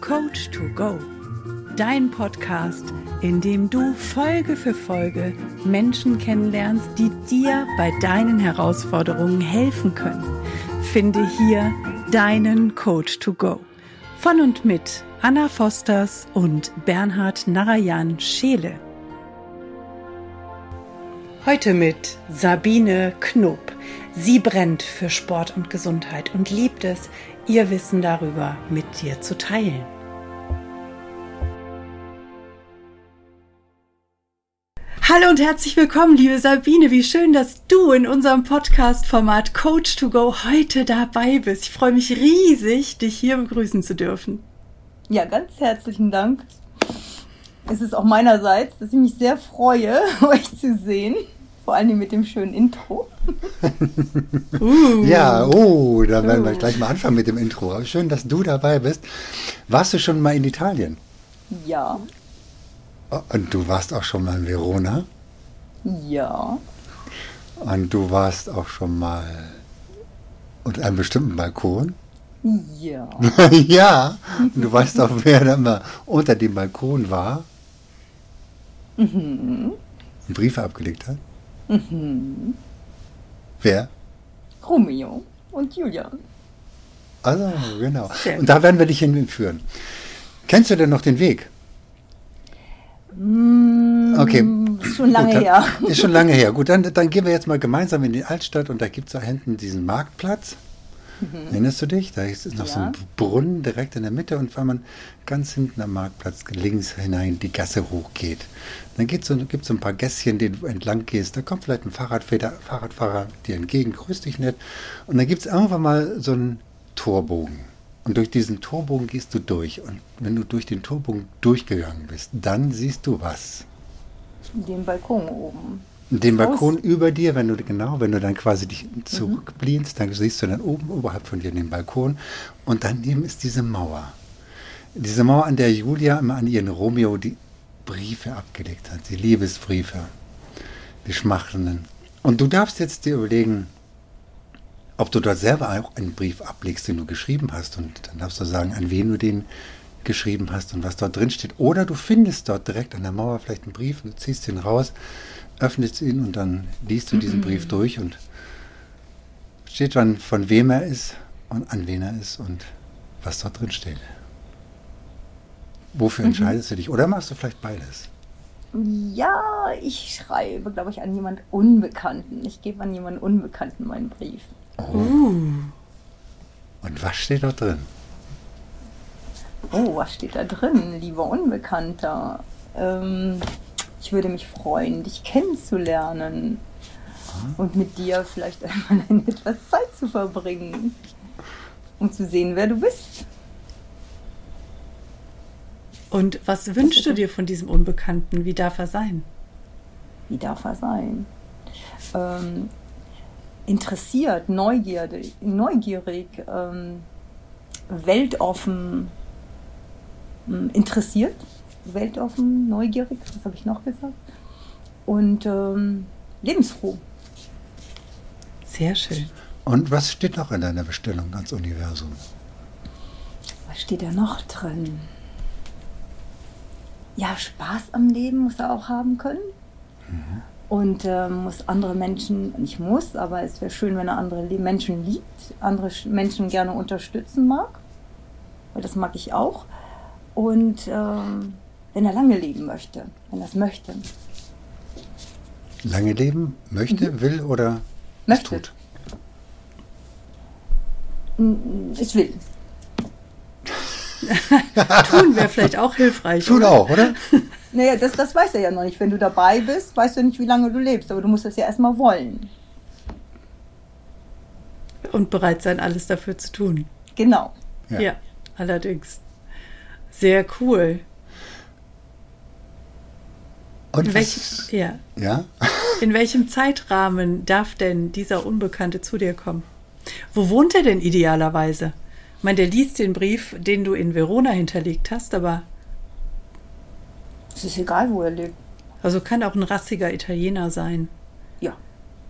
Coach to Go. Dein Podcast, in dem du Folge für Folge Menschen kennenlernst, die dir bei deinen Herausforderungen helfen können. Finde hier deinen Coach to Go. Von und mit Anna Fosters und Bernhard Narayan Scheele. Heute mit Sabine Knob. Sie brennt für Sport und Gesundheit und liebt es, ihr Wissen darüber mit dir zu teilen. Hallo und herzlich willkommen, liebe Sabine. Wie schön, dass du in unserem Podcast-Format Coach to Go heute dabei bist. Ich freue mich riesig, dich hier begrüßen zu dürfen. Ja, ganz herzlichen Dank. Es ist auch meinerseits, dass ich mich sehr freue, euch zu sehen. Vor allem mit dem schönen Intro. uh. Ja, oh, da werden wir gleich mal anfangen mit dem Intro. Aber schön, dass du dabei bist. Warst du schon mal in Italien? Ja. Oh, und du warst auch schon mal in Verona? Ja. Und du warst auch schon mal unter einem bestimmten Balkon? Ja. ja. Und du weißt auch, wer da mal unter dem Balkon war? Mhm. Und Briefe abgelegt hat? Mhm. Wer? Romeo und Julia. Also, genau. Und da werden wir dich hinführen. Kennst du denn noch den Weg? Mm, Okay. Schon lange Gut, her. Ist schon lange her. Gut, dann, dann gehen wir jetzt mal gemeinsam in die Altstadt und da gibt es da hinten diesen Marktplatz. Erinnerst du dich? Da ist noch so ein Mhm. Ja. Brunnen direkt in der Mitte und wenn man ganz hinten am Marktplatz links hinein die Gasse hochgeht, dann gibt es so, gibt's so ein paar Gässchen, die du entlang gehst. Da kommt vielleicht ein Fahrradfahrer, Fahrradfahrer dir entgegen, grüßt dich nett. Und dann gibt es irgendwann mal so einen Torbogen. Und durch diesen Torbogen gehst du durch. Und wenn du durch den Torbogen durchgegangen bist, dann siehst du was. Den Balkon oben. Den Haus. Balkon über dir, wenn du genau, wenn du dann quasi dich zurücklehnst, dann siehst du dann oben oberhalb von dir den Balkon und daneben ist diese Mauer. Diese Mauer, an der Julia immer an ihren Romeo die Briefe abgelegt hat, die Liebesbriefe, die schmachtelnden. Und du darfst jetzt dir überlegen, ob du dort selber auch einen Brief ablegst, den du geschrieben hast. Und dann darfst du sagen, an wen du den geschrieben hast und was dort drin steht. Oder du findest dort direkt an der Mauer vielleicht einen Brief und du ziehst ihn raus, öffnest ihn und dann liest du diesen Brief durch und steht dann, von wem er ist und an wen er ist und was dort drin steht. Wofür entscheidest du dich? Oder machst du vielleicht beides? Ja, ich schreibe, glaube ich, an jemand Unbekannten. Ich gebe an jemanden Unbekannten meinen Brief. Uh, Und was steht dort drin? Oh, was steht da drin, lieber Unbekannter? Ähm, ich würde mich freuen, dich kennenzulernen und mit dir vielleicht einmal eine etwas Zeit zu verbringen, um zu sehen, wer du bist. und was wünschst du dir von diesem Unbekannten? Wie darf er sein? Wie darf er sein? Ähm, interessiert, neugierig, neugierig ähm, weltoffen, ähm, interessiert, weltoffen, neugierig, was habe ich noch gesagt? Und ähm, lebensfroh. Sehr schön. Und was steht noch in deiner Bestellung ans Universum? Was steht da noch drin? Ja, Spaß am Leben muss er auch haben können. Und ähm, muss andere Menschen, nicht muss, aber es wäre schön, wenn er andere Le- Menschen liebt, andere Sch- Menschen gerne unterstützen mag. Weil das mag ich auch. Und ähm, wenn er lange leben möchte, wenn er es möchte. Lange leben, möchte, will oder es Möchte. tut? Es will. Tun wäre vielleicht auch hilfreich. Tut oder? auch, oder? Naja, das, das weiß er ja noch nicht. Wenn du dabei bist, weißt du nicht, wie lange du lebst. Aber du musst das ja erstmal wollen. Und bereit sein, alles dafür zu tun. Genau. Ja, Ja. allerdings. Sehr cool. Und In welchem, was, ja. ja? In welchem Zeitrahmen darf denn dieser Unbekannte zu dir kommen? Wo wohnt er denn idealerweise? Ich meine, der liest den Brief, den du in Verona hinterlegt hast, aber Es ist egal, wo er lebt. also kann auch ein rassiger Italiener sein. Ja.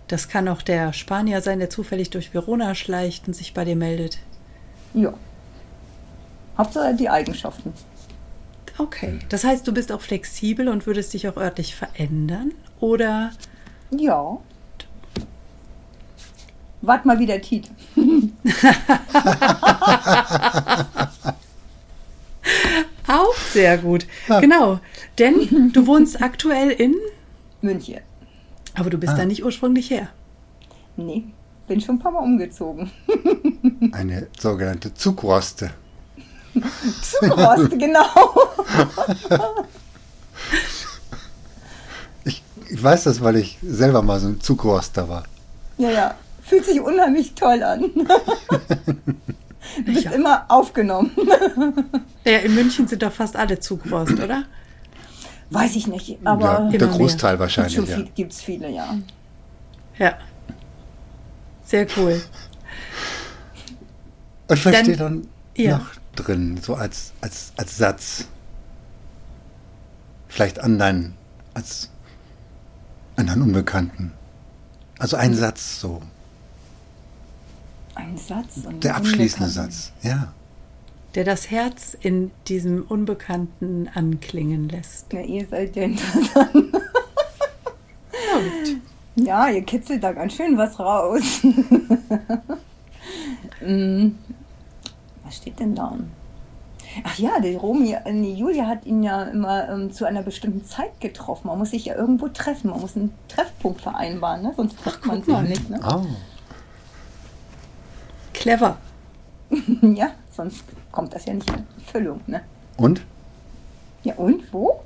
Das kann auch der Spanier sein, der zufällig durch Verona schleicht und sich bei dir meldet. Ja. Hauptsache die Eigenschaften. Okay. Das heißt, du bist auch flexibel und würdest dich auch örtlich verändern? Oder Ja. Wart mal, wie der Titel. auch sehr gut. Genau. Denn du wohnst aktuell in, München. aber du bist Ah. da nicht ursprünglich her. Nee, bin schon ein paar Mal umgezogen. Eine sogenannte Zugroste. Zugrost, genau. Ich, ich weiß das, weil ich selber mal so ein Zugroster war. Ja, ja. Fühlt sich unheimlich toll an. Du bist Ja. immer aufgenommen. Ja, in München sind doch fast alle Zugrost, oder? Weiß ich nicht, aber ja, der mehr. Großteil gibt wahrscheinlich. schon Ja. viel, gibt's viele, ja. Ja. Sehr cool. Und was Dann- dann ja. noch drin, so als, als, als Satz? Vielleicht an deinen, als an deinen Unbekannten. Also ein Satz so, Ein Satz. Und der abschließende. Satz. Ja. Der das Herz in diesem Unbekannten anklingen lässt. Ja, ihr seid ja interessant. Ja, ihr kitzelt da ganz schön was raus. Mm, was steht denn da? Ach ja, die Romy, äh, die Julia hat ihn ja immer ähm, zu einer bestimmten Zeit getroffen. Man muss sich ja irgendwo treffen. Man muss einen Treffpunkt vereinbaren, ne? sonst trifft man sich nicht. Ne? Oh. Clever. Ja, sonst kommt das ja nicht in Füllung. Ne? Und? Ja, und wo?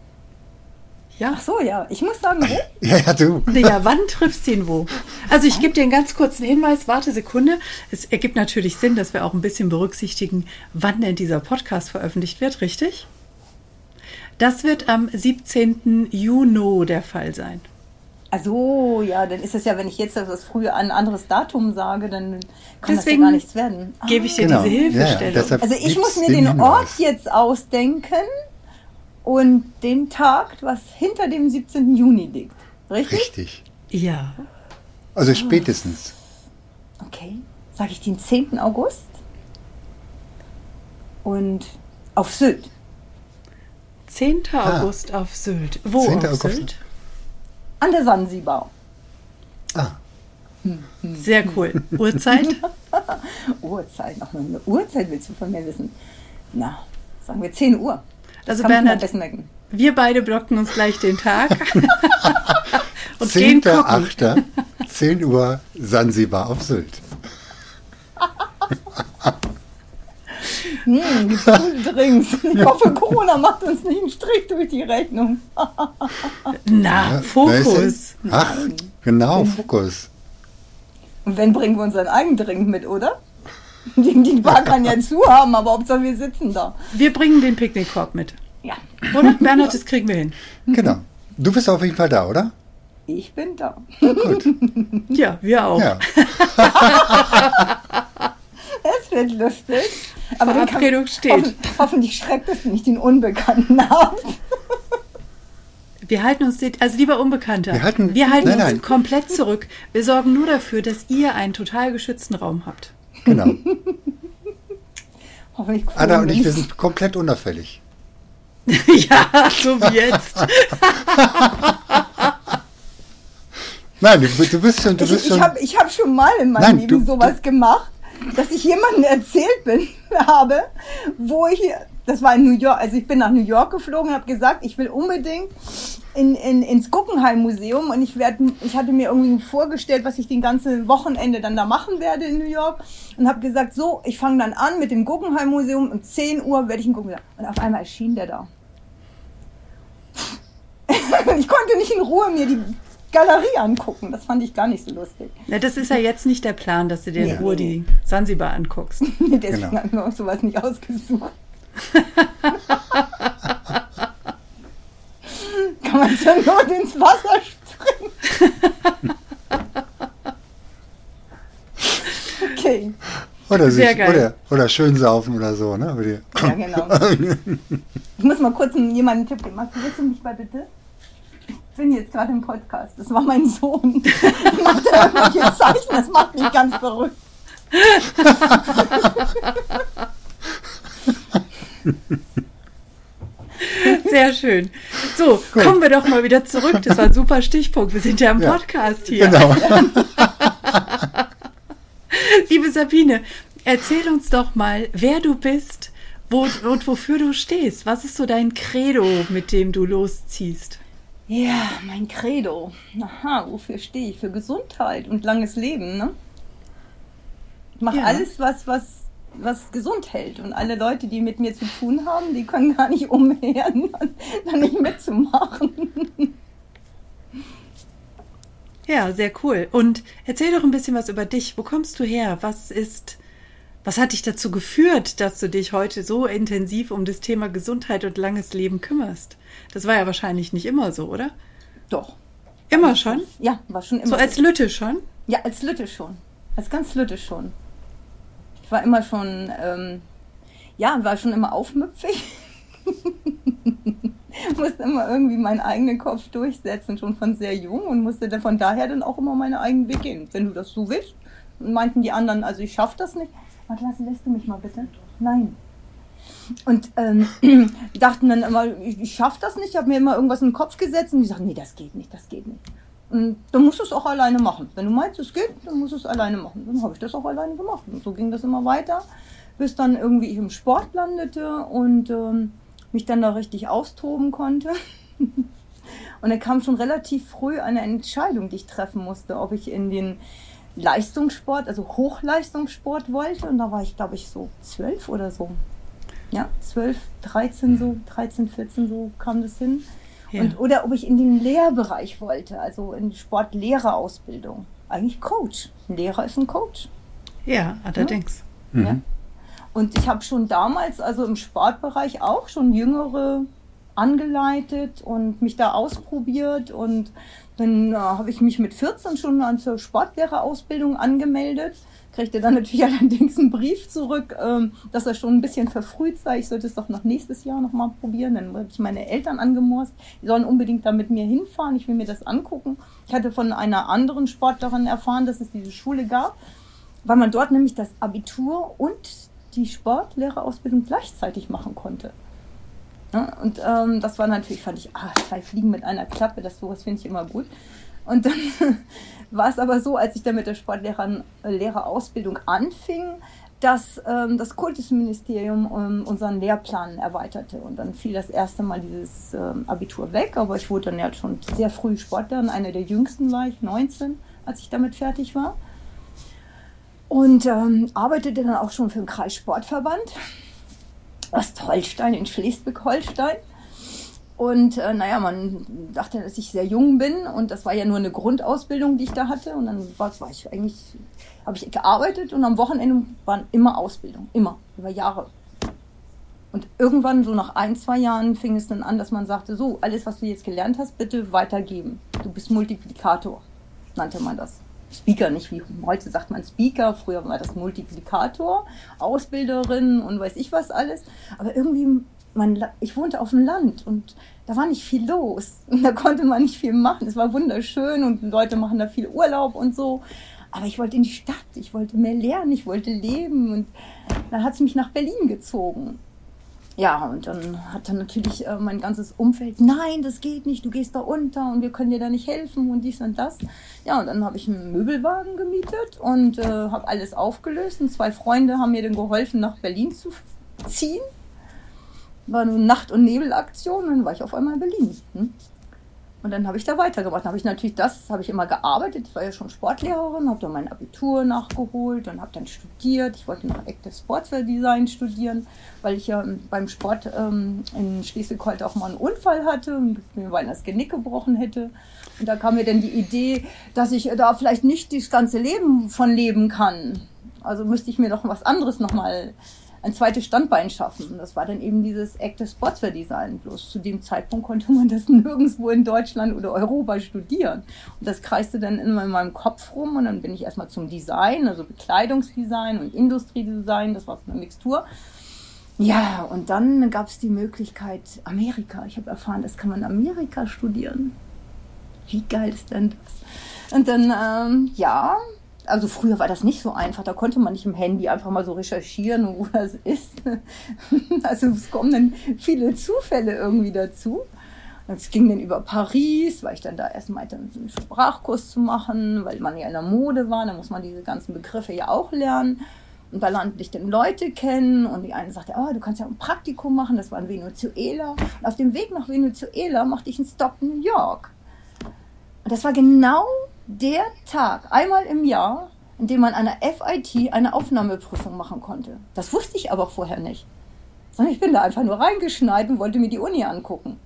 Ja. Ach so, ja. Ich muss sagen, wo? Ja, ja, du. Ja, wann triffst du ihn wo? Also ich gebe dir einen ganz kurzen Hinweis, warte Sekunde. Es ergibt natürlich Sinn, dass wir auch ein bisschen berücksichtigen, wann denn dieser Podcast veröffentlicht wird, richtig? Das wird am 17. Juni der Fall sein. Also, ja, dann ist es ja, wenn ich jetzt das früher ein anderes Datum sage, dann kann das Deswegen ja gar nichts werden. Ah. Gebe ich dir Genau. diese Ja, ja, Hilfestellung. deshalb- Also ich muss mir den den? Ort jetzt ausdenken und den Tag, was hinter dem 17. Juni liegt. Richtig? Richtig. ja. Also spätestens. Okay. Sage ich den 10. August? Und auf Sylt. 10. Ah. August auf Sylt. Wo 10. auf August. Sylt? An der Sansibar. Ah, Sehr cool. Uhrzeit? Uhrzeit. Noch mal eine Uhrzeit willst du von mir wissen. Na, sagen wir 10 Uhr. Also Kann ich mir am Bernhard, wir beide blocken uns gleich den Tag und gehen gucken. 10.8. 10 Uhr Sansibar auf Sylt. Hm, gibt's gute Drinks. Ich hoffe, Corona macht uns nicht einen Strich durch die Rechnung. Na, Ja, Fokus. Ach, genau, Fokus. Und wenn, bringen wir unseren eigenen Drink mit, oder? Die, die Bar kann ja zu haben, aber Hauptsache wir sitzen da. Wir bringen den Picknickkorb mit. Ja, Oder? Bernhard, das kriegen wir hin. Genau. Du bist auf jeden Fall da, oder? ich bin da. Gut. Ja, wir auch. Ja. Es wird lustig. Aber dann kann- Verabredung steht. Hoffen, hoffentlich schreckt es nicht den Unbekannten ab. Wir halten uns, also lieber Unbekannter, Wir halten- wir halten nein, uns nein. komplett zurück. Wir sorgen nur dafür, dass ihr einen total geschützten Raum habt. Genau. Hoffentlich Anna und ich, wir sind komplett unauffällig. ja, so wie jetzt. Nein, du, du bist schon, du bist Ich, ich schon. habe ich hab schon mal in meinem Nein, Leben du- sowas gemacht, dass ich jemandem erzählt bin, habe, wo ich, das war in New York, also ich bin nach New York geflogen und habe gesagt, ich will unbedingt in, in, ins Guggenheim Museum und ich, werd, ich hatte mir irgendwie vorgestellt, was ich den ganzen Wochenende dann da machen werde in New York und habe gesagt, so, ich fange dann an mit dem Guggenheim Museum um 10 Uhr werde ich in Guggenheim. Und auf einmal erschien der da. ich konnte nicht in Ruhe mir die Galerie angucken. Das fand ich gar nicht so lustig. Na, das ist ja jetzt nicht der Plan, dass du dir in Nee, Ruhe nee, die Sansibar anguckst. Deswegen Genau. haben wir uns sowas nicht ausgesucht. Kann man zur Not ins Wasser springen? okay, Oder, Sehr sich, geil. oder, oder schön saufen oder so, ne? Ja genau. Ich muss mal kurz jemanden einen Tipp geben. Magst du willst du mich mal bitte? Ich bin jetzt gerade im Podcast. Das war mein Sohn. Macht er irgendwelche Zeichen? Das macht mich ganz verrückt. schön. So, Gut. kommen wir doch mal wieder zurück. Das war ein super Stichpunkt. Wir sind ja im Podcast hier. Genau. Liebe Sabine, erzähl uns doch mal, wer du bist wo, und wofür du stehst. Was ist so dein Credo, mit dem du losziehst? Ja, mein Credo. Aha, wofür stehe ich? Für Gesundheit und langes Leben, ne? Ich mache ja. alles, was, was was gesund hält. Und alle Leute, die mit mir zu tun haben, die können gar nicht umher, da nicht mitzumachen. Ja, sehr cool. Und erzähl doch ein bisschen was über dich. Wo kommst du her? Was ist, was hat dich dazu geführt, dass du dich heute so intensiv um das Thema Gesundheit und langes Leben kümmerst? Das war ja wahrscheinlich nicht immer so, oder? Doch. Immer schon? Ja, war schon immer. So als Lütte schon? Ja, als Lütte schon. Als ganz Lütte schon war immer schon, ähm, ja, war schon immer aufmüpfig. musste immer irgendwie meinen eigenen Kopf durchsetzen, schon von sehr jung und musste dann von daher dann auch immer meine eigenen Weg gehen. Wenn du das so willst, meinten die anderen, also ich schaffe das nicht. Warte, lässt du mich mal bitte? Nein. Und ähm, dachten dann immer, ich, ich schaffe das nicht, ich habe mir immer irgendwas in den Kopf gesetzt und die sagten, nee, das geht nicht, das geht nicht. Und dann musst du es auch alleine machen. Wenn du meinst, es geht, dann musst du es alleine machen. Dann habe ich das auch alleine gemacht. Und so ging das immer weiter, bis dann irgendwie ich im Sport landete und ähm, mich dann da richtig austoben konnte. und dann kam schon relativ früh eine Entscheidung, die ich treffen musste, ob ich in den Leistungssport, also Hochleistungssport wollte. Und da war ich, glaube ich, so zwölf oder so. Ja, zwölf, dreizehn so, dreizehn, vierzehn so kam das hin. Ja. Und, oder ob ich in den Lehrbereich wollte, also in Sportlehrerausbildung. Eigentlich Coach. Ein Lehrer ist ein Coach. Ja, allerdings. Ja? Mhm. ja? Und ich habe schon damals, also im Sportbereich auch schon Jüngere angeleitet und mich da ausprobiert. Und dann äh, habe ich mich mit 14 schon zur Sportlehrerausbildung angemeldet kriegte dann natürlich allerdings einen Brief zurück, ähm, dass er schon ein bisschen verfrüht sei. Ich sollte es doch noch nächstes Jahr nochmal probieren. Dann habe ich meine Eltern angemorst. Die sollen unbedingt da mit mir hinfahren. Ich will mir das angucken. Ich hatte von einer anderen Sportlerin erfahren, dass es diese Schule gab, weil man dort nämlich das Abitur und die Sportlehrerausbildung gleichzeitig machen konnte. Ja, und ähm, das war natürlich, fand ich, ah, zwei Fliegen mit einer Klappe, das sowas finde ich immer gut. Und dann war es aber so, als ich dann mit der Sportlehrerausbildung anfing, dass ähm, das Kultusministerium ähm, unseren Lehrplan erweiterte. Und dann fiel das erste Mal dieses ähm, Abitur weg, aber ich wurde dann ja schon sehr früh Sportlerin. Einer der jüngsten war ich, 19, als ich damit fertig war. Und ähm, arbeitete dann auch schon für den Kreissportverband Ostholstein in Schleswig-Holstein. Und äh, naja, man dachte, dass ich sehr jung bin und das war ja nur eine Grundausbildung, die ich da hatte. Und dann war, war ich eigentlich, habe ich gearbeitet und am Wochenende waren immer Ausbildung, immer, über Jahre. Und irgendwann, so nach ein, zwei Jahren, fing es dann an, dass man sagte, so, alles, was du jetzt gelernt hast, bitte weitergeben. Du bist Multiplikator, nannte man das. Speaker, nicht wie heute sagt man Speaker, früher war das Multiplikator, Ausbilderin und weiß ich was alles. Aber irgendwie man, ich wohnte auf dem Land und da war nicht viel los. Da konnte man nicht viel machen. Es war wunderschön und Leute machen da viel Urlaub und so. Aber ich wollte in die Stadt, ich wollte mehr lernen, ich wollte leben. Und dann hat es mich nach Berlin gezogen. Ja, und dann hat dann natürlich äh, mein ganzes Umfeld, nein, das geht nicht, du gehst da unter und wir können dir da nicht helfen und dies und das. Ja, und dann habe ich einen Möbelwagen gemietet und äh, habe alles aufgelöst. Und zwei Freunde haben mir dann geholfen, nach Berlin zu ziehen war eine Nacht- und Nebelaktion dann war ich auf einmal in Berlin. Hm? Und dann habe ich da weitergemacht. Dann habe ich natürlich das, habe ich immer gearbeitet. Ich war ja schon Sportlehrerin, habe dann mein Abitur nachgeholt und habe dann studiert. Ich wollte noch Active Sportswear Design studieren, weil ich ja beim Sport ähm, in Schleswig-Holstein auch mal einen Unfall hatte und mir beinahe das Genick gebrochen hätte. Und da kam mir dann die Idee, dass ich da vielleicht nicht das ganze Leben von leben kann. Also müsste ich mir doch was anderes nochmal ein zweites Standbein schaffen. Und das war dann eben dieses Active Sportswear Design. Bloß zu dem Zeitpunkt konnte man das nirgendwo in Deutschland oder Europa studieren. Und das kreiste dann in meinem Kopf rum und dann bin ich erstmal zum Design, also Bekleidungsdesign und Industriedesign, das war so eine Mixtur. Ja, und dann gab es die Möglichkeit Amerika. Ich habe erfahren, das kann man in Amerika studieren. Wie geil ist denn das? Und dann, ähm, ja, also früher war das nicht so einfach. Da konnte man nicht im Handy einfach mal so recherchieren, wo das ist. Also es kommen dann viele Zufälle irgendwie dazu. Es ging dann über Paris, weil ich dann da erst meinte, einen Sprachkurs zu machen, weil man ja in der Mode war, da muss man diese ganzen Begriffe ja auch lernen. Und da lernte ich dann Leute kennen und die eine sagte, oh, du kannst ja ein Praktikum machen, das war in Venezuela. Und auf dem Weg nach Venezuela machte ich einen Stop in New York. Und das war genau der Tag, einmal im Jahr, in dem man an der FIT eine Aufnahmeprüfung machen konnte. Das wusste ich aber vorher nicht. Sondern ich bin da einfach nur reingeschneit und wollte mir die Uni angucken.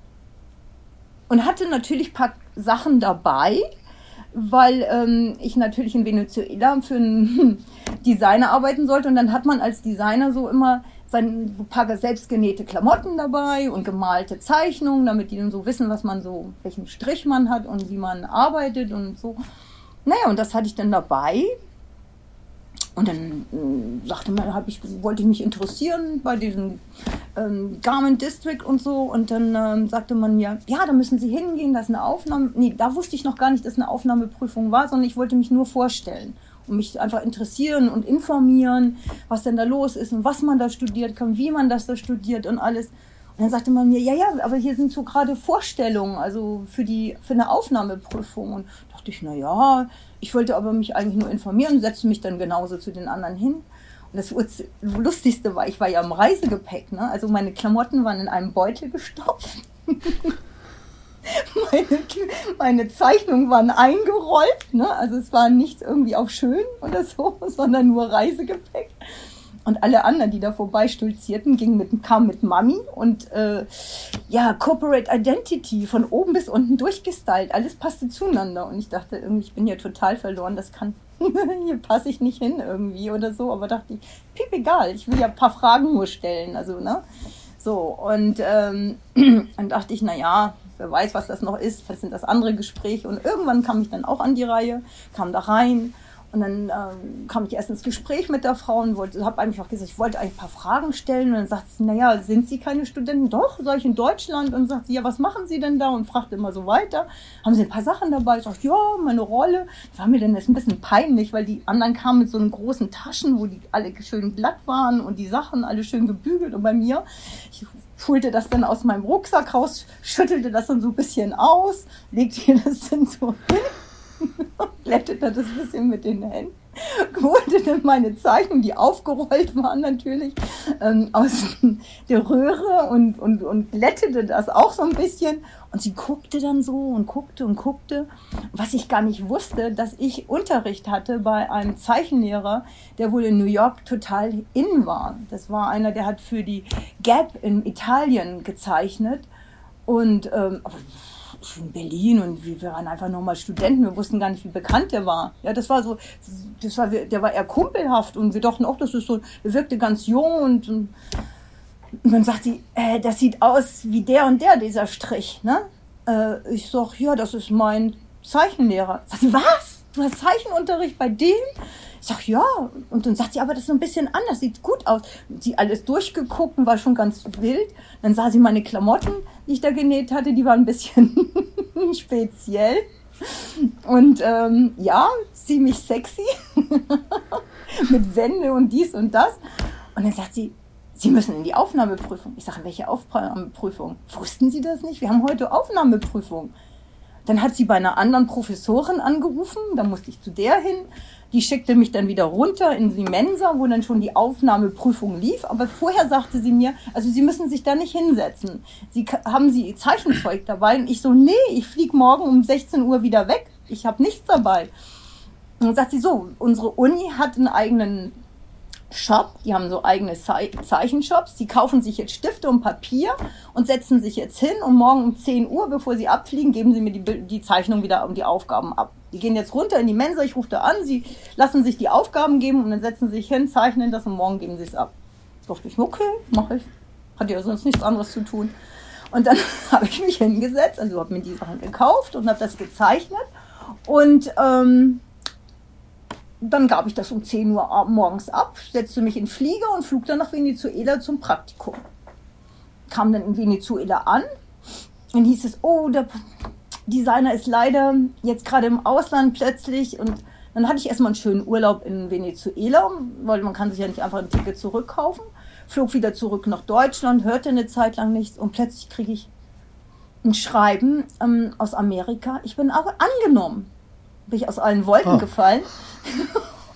Und hatte natürlich ein paar Sachen dabei, weil ähm, ich natürlich in Venezuela für einen Designer arbeiten sollte. Und dann hat man als Designer so immer sein paar selbstgenähte Klamotten dabei und gemalte Zeichnungen, damit die dann so wissen, was man so, welchen Strich man hat und wie man arbeitet und so. Naja, und das hatte ich dann dabei. Und dann äh, sagte man, hab ich, wollte ich mich interessieren bei diesem ähm, Garment District und so. Und dann ähm, sagte man mir, ja, da müssen Sie hingehen, das ist eine Aufnahme. Nee, da wusste ich noch gar nicht, dass eine Aufnahmeprüfung war, sondern ich wollte mich nur vorstellen und mich einfach interessieren und informieren, was denn da los ist und was man da studiert kann, wie man das da studiert und alles. Und dann sagte man mir, ja, ja, aber hier sind so gerade Vorstellungen, also für die, für eine Aufnahmeprüfung. Und dachte ich, na ja, ich wollte aber mich eigentlich nur informieren, setzte mich dann genauso zu den anderen hin. Und das Lustigste war, ich war ja im Reisegepäck, ne? Also meine Klamotten waren in einem Beutel gestopft. meine, meine Zeichnungen waren eingerollt, ne? Also es war nichts irgendwie auf schön oder so, sondern nur Reisegepäck. Und alle anderen, die da vorbeistulzierten, gingen mit, kamen mit Mami und äh, ja, Corporate Identity von oben bis unten durchgestylt. Alles passte zueinander. Und ich dachte irgendwie, ich bin ja total verloren, das kann, hier passe ich nicht hin irgendwie oder so. Aber dachte ich, piep egal, ich will ja ein paar Fragen nur stellen. Also, ne? So, und ähm, dann dachte ich, naja, wer weiß, was das noch ist, was sind das andere Gespräche. Und irgendwann kam ich dann auch an die Reihe, kam da rein und dann ähm, kam ich erst ins Gespräch mit der Frau und habe einfach gesagt, ich wollte ein paar Fragen stellen. Und dann sagt sie, naja, sind Sie keine Studenten? Doch, sag ich in Deutschland. Und sagt sie, ja, was machen Sie denn da? Und fragt immer so weiter. Haben Sie ein paar Sachen dabei? Ich sag, ja, meine Rolle. Das war mir dann jetzt ein bisschen peinlich, weil die anderen kamen mit so einen großen Taschen, wo die alle schön glatt waren und die Sachen alle schön gebügelt. Und bei mir, ich holte das dann aus meinem Rucksack raus, schüttelte das dann so ein bisschen aus, legte das dann so hin blätterte das ein bisschen mit den Händen, holte dann meine Zeichnungen, die aufgerollt waren natürlich, ähm, aus der Röhre und, und, und glättete das auch so ein bisschen. Und sie guckte dann so und guckte und guckte, was ich gar nicht wusste, dass ich Unterricht hatte bei einem Zeichenlehrer, der wohl in New York total in war. Das war einer, der hat für die Gap in Italien gezeichnet. Und ähm, in Berlin und wir waren einfach nochmal Studenten, wir wussten gar nicht, wie bekannt der war. Ja, das war so, das war, der war eher kumpelhaft und wir dachten auch, das ist so, er wirkte ganz jung und, und, dann sagt sie, äh, das sieht aus wie der und der, dieser Strich, ne? Äh, ich sag, ja, das ist mein Zeichenlehrer. Sagt sie, was? Du hast Zeichenunterricht bei dem? Sag, ja. Und dann sagt sie, aber das ist so ein bisschen anders, sieht gut aus. Sie alles durchgeguckt und war schon ganz wild. Dann sah sie meine Klamotten, die ich da genäht hatte, die waren ein bisschen speziell. Und ähm, ja, ziemlich sexy. Mit Wände und dies und das. Und dann sagt sie, Sie müssen in die Aufnahmeprüfung. Ich sage, welche Aufnahmeprüfung? Wussten Sie das nicht? Wir haben heute Aufnahmeprüfung. Dann hat sie bei einer anderen Professorin angerufen, da musste ich zu der hin. Die schickte mich dann wieder runter in die Mensa, wo dann schon die Aufnahmeprüfung lief. Aber vorher sagte sie mir, also Sie müssen sich da nicht hinsetzen. Sie haben Sie Zeichenzeug dabei? Und ich so, nee, ich fliege morgen um 16 Uhr wieder weg. Ich habe nichts dabei. Und dann sagt sie so, unsere Uni hat einen eigenen Shop, die haben so eigene Zeichenshops, die kaufen sich jetzt Stifte und Papier und setzen sich jetzt hin und morgen um 10 Uhr, bevor sie abfliegen, geben sie mir die, die Zeichnung wieder und die Aufgaben ab. Die gehen jetzt runter in die Mensa, ich rufe da an, sie lassen sich die Aufgaben geben und dann setzen sie sich hin, zeichnen das und morgen geben sie es ab. Da dachte ich, okay, mache ich. Hat ja sonst nichts anderes zu tun. Und dann habe ich mich hingesetzt, also habe mir die Sachen gekauft und habe das gezeichnet und ähm, dann gab ich das um 10 Uhr morgens ab, setzte mich in Flieger und flog dann nach Venezuela zum Praktikum. Kam dann in Venezuela an und hieß es, oh, der Designer ist leider jetzt gerade im Ausland plötzlich und Dann hatte ich erstmal einen schönen Urlaub in Venezuela, weil man kann sich ja nicht einfach ein Ticket zurückkaufen. Flog wieder zurück nach Deutschland, hörte eine Zeit lang nichts und plötzlich kriege ich ein Schreiben ähm, aus Amerika. Ich bin aber angenommen. Bin ich aus allen Wolken oh. gefallen.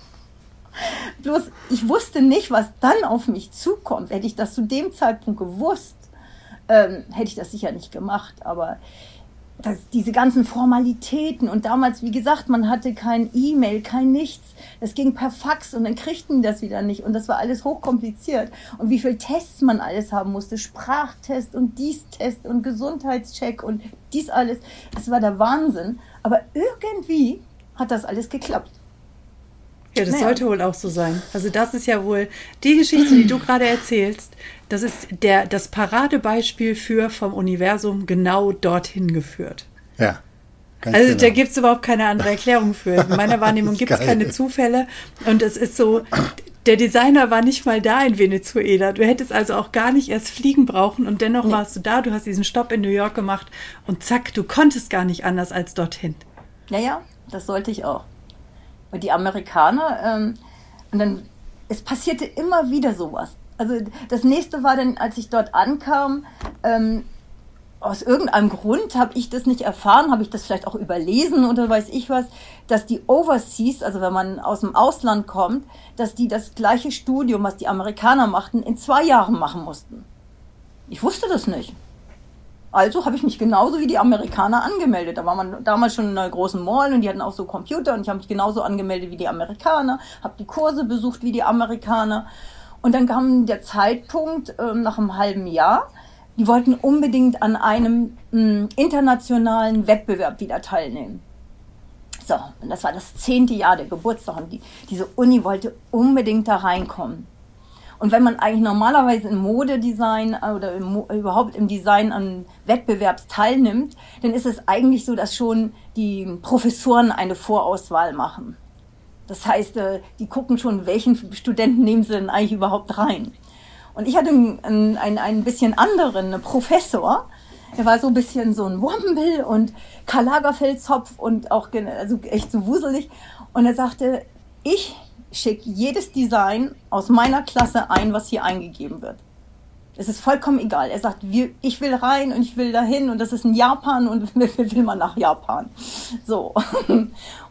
Bloß ich wusste nicht, was dann auf mich zukommt. Hätte ich das zu dem Zeitpunkt gewusst, ähm, hätte ich das sicher nicht gemacht. Aber das, diese ganzen Formalitäten und damals, wie gesagt, man hatte kein E-Mail, kein nichts. Das ging per Fax und dann kriegten die das wieder nicht und das war alles hochkompliziert. Und wie viele Tests man alles haben musste, Sprachtest und dies Test und Gesundheitscheck und dies alles, das war der Wahnsinn. Aber irgendwie hat das alles geklappt. Ja, das naja. sollte wohl auch so sein. Also das ist ja wohl die Geschichte, die du gerade erzählst. Das ist der, das Paradebeispiel für vom Universum genau dorthin geführt. Ja. also genau. da gibt es überhaupt keine andere Erklärung für. In meiner Wahrnehmung gibt es keine Zufälle. Und es ist so, der Designer war nicht mal da in Venezuela. Du hättest also auch gar nicht erst fliegen brauchen und dennoch nee. warst du da. Du hast diesen Stopp in New York gemacht und zack, du konntest gar nicht anders als dorthin. Naja, das sollte ich auch. Und die Amerikaner, ähm, und dann, es passierte immer wieder sowas. Also das nächste war dann, als ich dort ankam, ähm, aus irgendeinem Grund habe ich das nicht erfahren, habe ich das vielleicht auch überlesen oder weiß ich was, dass die Overseas, also wenn man aus dem Ausland kommt, dass die das gleiche Studium, was die Amerikaner machten, in zwei Jahren machen mussten. Ich wusste das nicht. Also habe ich mich genauso wie die Amerikaner angemeldet. Da war man damals schon in einer großen Mall und die hatten auch so Computer und ich habe mich genauso angemeldet wie die Amerikaner, habe die Kurse besucht wie die Amerikaner. Und dann kam der Zeitpunkt äh, nach einem halben Jahr, die wollten unbedingt an einem mh, internationalen Wettbewerb wieder teilnehmen. So, und das war das zehnte Jahr der Geburtstag und die, diese Uni wollte unbedingt da reinkommen. Und wenn man eigentlich normalerweise im Modedesign oder im, überhaupt im Design an Wettbewerbs teilnimmt, dann ist es eigentlich so, dass schon die Professoren eine Vorauswahl machen. Das heißt, äh, die gucken schon, welchen Studenten nehmen sie denn eigentlich überhaupt rein. Und ich hatte einen, einen, einen bisschen anderen Professor, der war so ein bisschen so ein Womble und Karl Lagerfeldzopf und auch also echt so wuselig. Und er sagte, ich schicke jedes Design aus meiner Klasse ein, was hier eingegeben wird. Es ist vollkommen egal. Er sagt, wir, ich will rein und ich will dahin und das ist in Japan und wir will man nach Japan. So.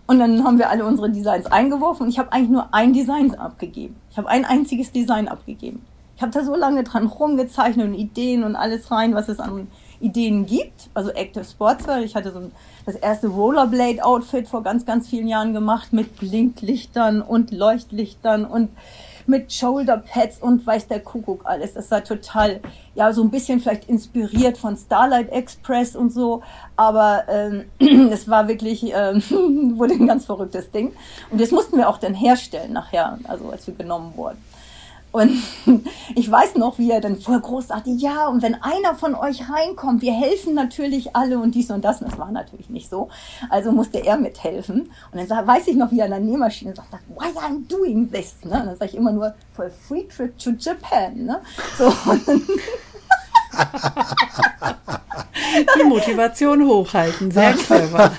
Und dann haben wir alle unsere Designs eingeworfen und ich habe eigentlich nur ein Design abgegeben. Ich habe ein einziges Design abgegeben. Ich habe da so lange dran rumgezeichnet und Ideen und alles rein, was es an Ideen gibt. Also Active Sportswear. Ich hatte so das erste Rollerblade-Outfit vor ganz, ganz vielen Jahren gemacht mit Blinklichtern und Leuchtlichtern und mit Shoulderpads und weiß der Kuckuck alles. Das war total, ja, so ein bisschen vielleicht inspiriert von Starlight Express und so, aber ähm, es war wirklich, ähm, wurde ein ganz verrücktes Ding. Und das mussten wir auch dann herstellen nachher, also als wir genommen wurden. Und ich weiß noch, wie er dann voll groß sagte, ja, und wenn einer von euch reinkommt, wir helfen natürlich alle und dies und das. Und das war natürlich nicht so. Also musste er mithelfen. Und dann weiß ich noch, wie er an der Nähmaschine sagt, why I'm doing this? Ne? Und dann sage ich immer nur, for a free trip to Japan. Ne? So. Die Motivation hochhalten, sehr clever.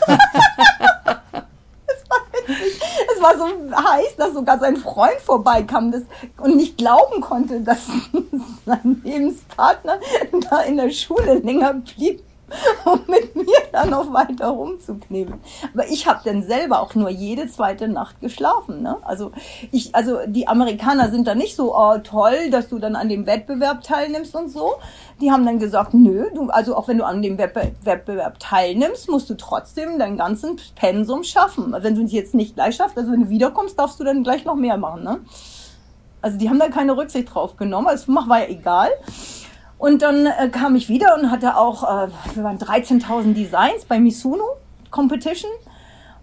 es war so heiß, dass sogar sein Freund vorbeikam das, und nicht glauben konnte, dass sein Lebenspartner da in der Schule länger blieb um mit mir dann noch weiter rumzuknebeln. Aber ich habe dann selber auch nur jede zweite Nacht geschlafen. Ne? Also ich, also die Amerikaner sind da nicht so oh, toll, dass du dann an dem Wettbewerb teilnimmst und so. Die haben dann gesagt, nö, du, also auch wenn du an dem Wettbewerb teilnimmst, musst du trotzdem dein ganzen Pensum schaffen. Wenn du es jetzt nicht gleich schaffst, also wenn du wiederkommst, darfst du dann gleich noch mehr machen. Ne? Also die haben da keine Rücksicht drauf genommen. Also war ja egal. Und dann äh, kam ich wieder und hatte auch, äh, wir waren 13.000 Designs bei Misuno Competition.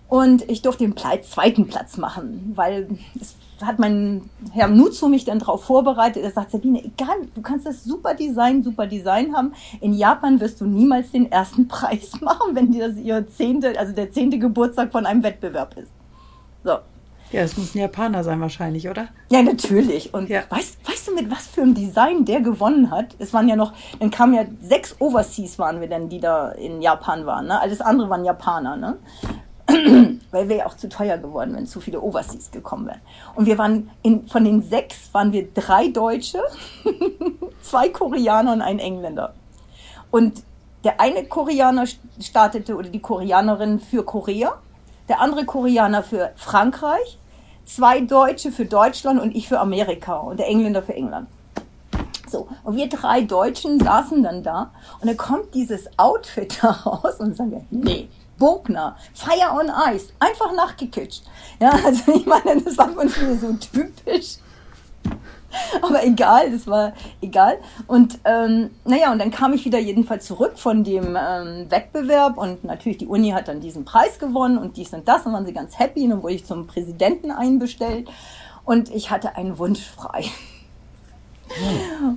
Und ich durfte den Platz, zweiten Platz machen, weil es hat mein Herr Nutsu mich dann darauf vorbereitet. Er sagt, Sabine, egal, du kannst das super Design, super Design haben. In Japan wirst du niemals den ersten Preis machen, wenn dir das ihr zehnte, also der zehnte Geburtstag von einem Wettbewerb ist. So. Ja, es muss ein Japaner sein wahrscheinlich, oder? Ja, natürlich. Und ja. Weißt, weißt du, mit was für einem Design der gewonnen hat? Es waren ja noch, dann kamen ja sechs Overseas waren wir dann, die da in Japan waren. Ne? Alles andere waren Japaner. Ne? weil wir ja auch zu teuer geworden, wenn zu viele Overseas gekommen wären. Und wir waren in, von den sechs waren wir drei Deutsche, zwei Koreaner und ein Engländer. Und der eine Koreaner startete oder die Koreanerin für Korea, der andere Koreaner für Frankreich, zwei Deutsche für Deutschland und ich für Amerika und der Engländer für England. So, und wir drei Deutschen saßen dann da und dann kommt dieses Outfit da raus und sagen wir, nee, Bogner, Fire on Ice, einfach nachgekitscht. Ja, also ich meine, das war für uns so typisch. Aber egal, das war egal. Und ähm, naja, und dann kam ich wieder jedenfalls zurück von dem ähm, Wettbewerb und natürlich die Uni hat dann diesen Preis gewonnen und dies und das und waren sie ganz happy und dann wurde ich zum Präsidenten einbestellt und ich hatte einen Wunsch frei.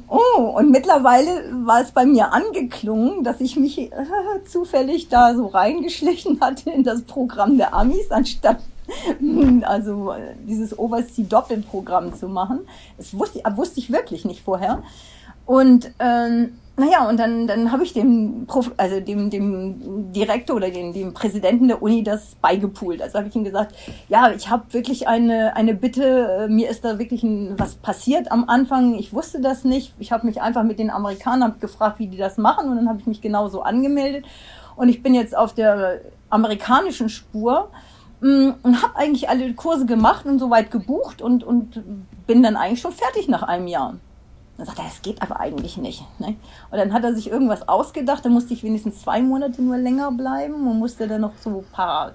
Oh, und mittlerweile war es bei mir angeklungen, dass ich mich äh, zufällig da so reingeschlichen hatte in das Programm der Amis, anstatt also äh, dieses Oversea-Doppelprogramm zu machen. Das wusste, wusste ich wirklich nicht vorher. Und ähm, naja, und dann, dann habe ich dem, Prof, also dem, dem Direktor oder dem, dem Präsidenten der Uni das beigepoolt. Also habe ich ihm gesagt, ja, ich habe wirklich eine, eine Bitte, äh, mir ist da wirklich ein, was passiert am Anfang. Ich wusste das nicht. Ich habe mich einfach mit den Amerikanern gefragt, wie die das machen und dann habe ich mich genauso angemeldet. Und ich bin jetzt auf der amerikanischen Spur und habe eigentlich alle Kurse gemacht und soweit gebucht und, und bin dann eigentlich schon fertig nach einem Jahr. Dann sagt er, das geht aber eigentlich nicht. Ne? Und dann hat er sich irgendwas ausgedacht, dann musste ich wenigstens zwei Monate nur länger bleiben und musste dann noch so ein paar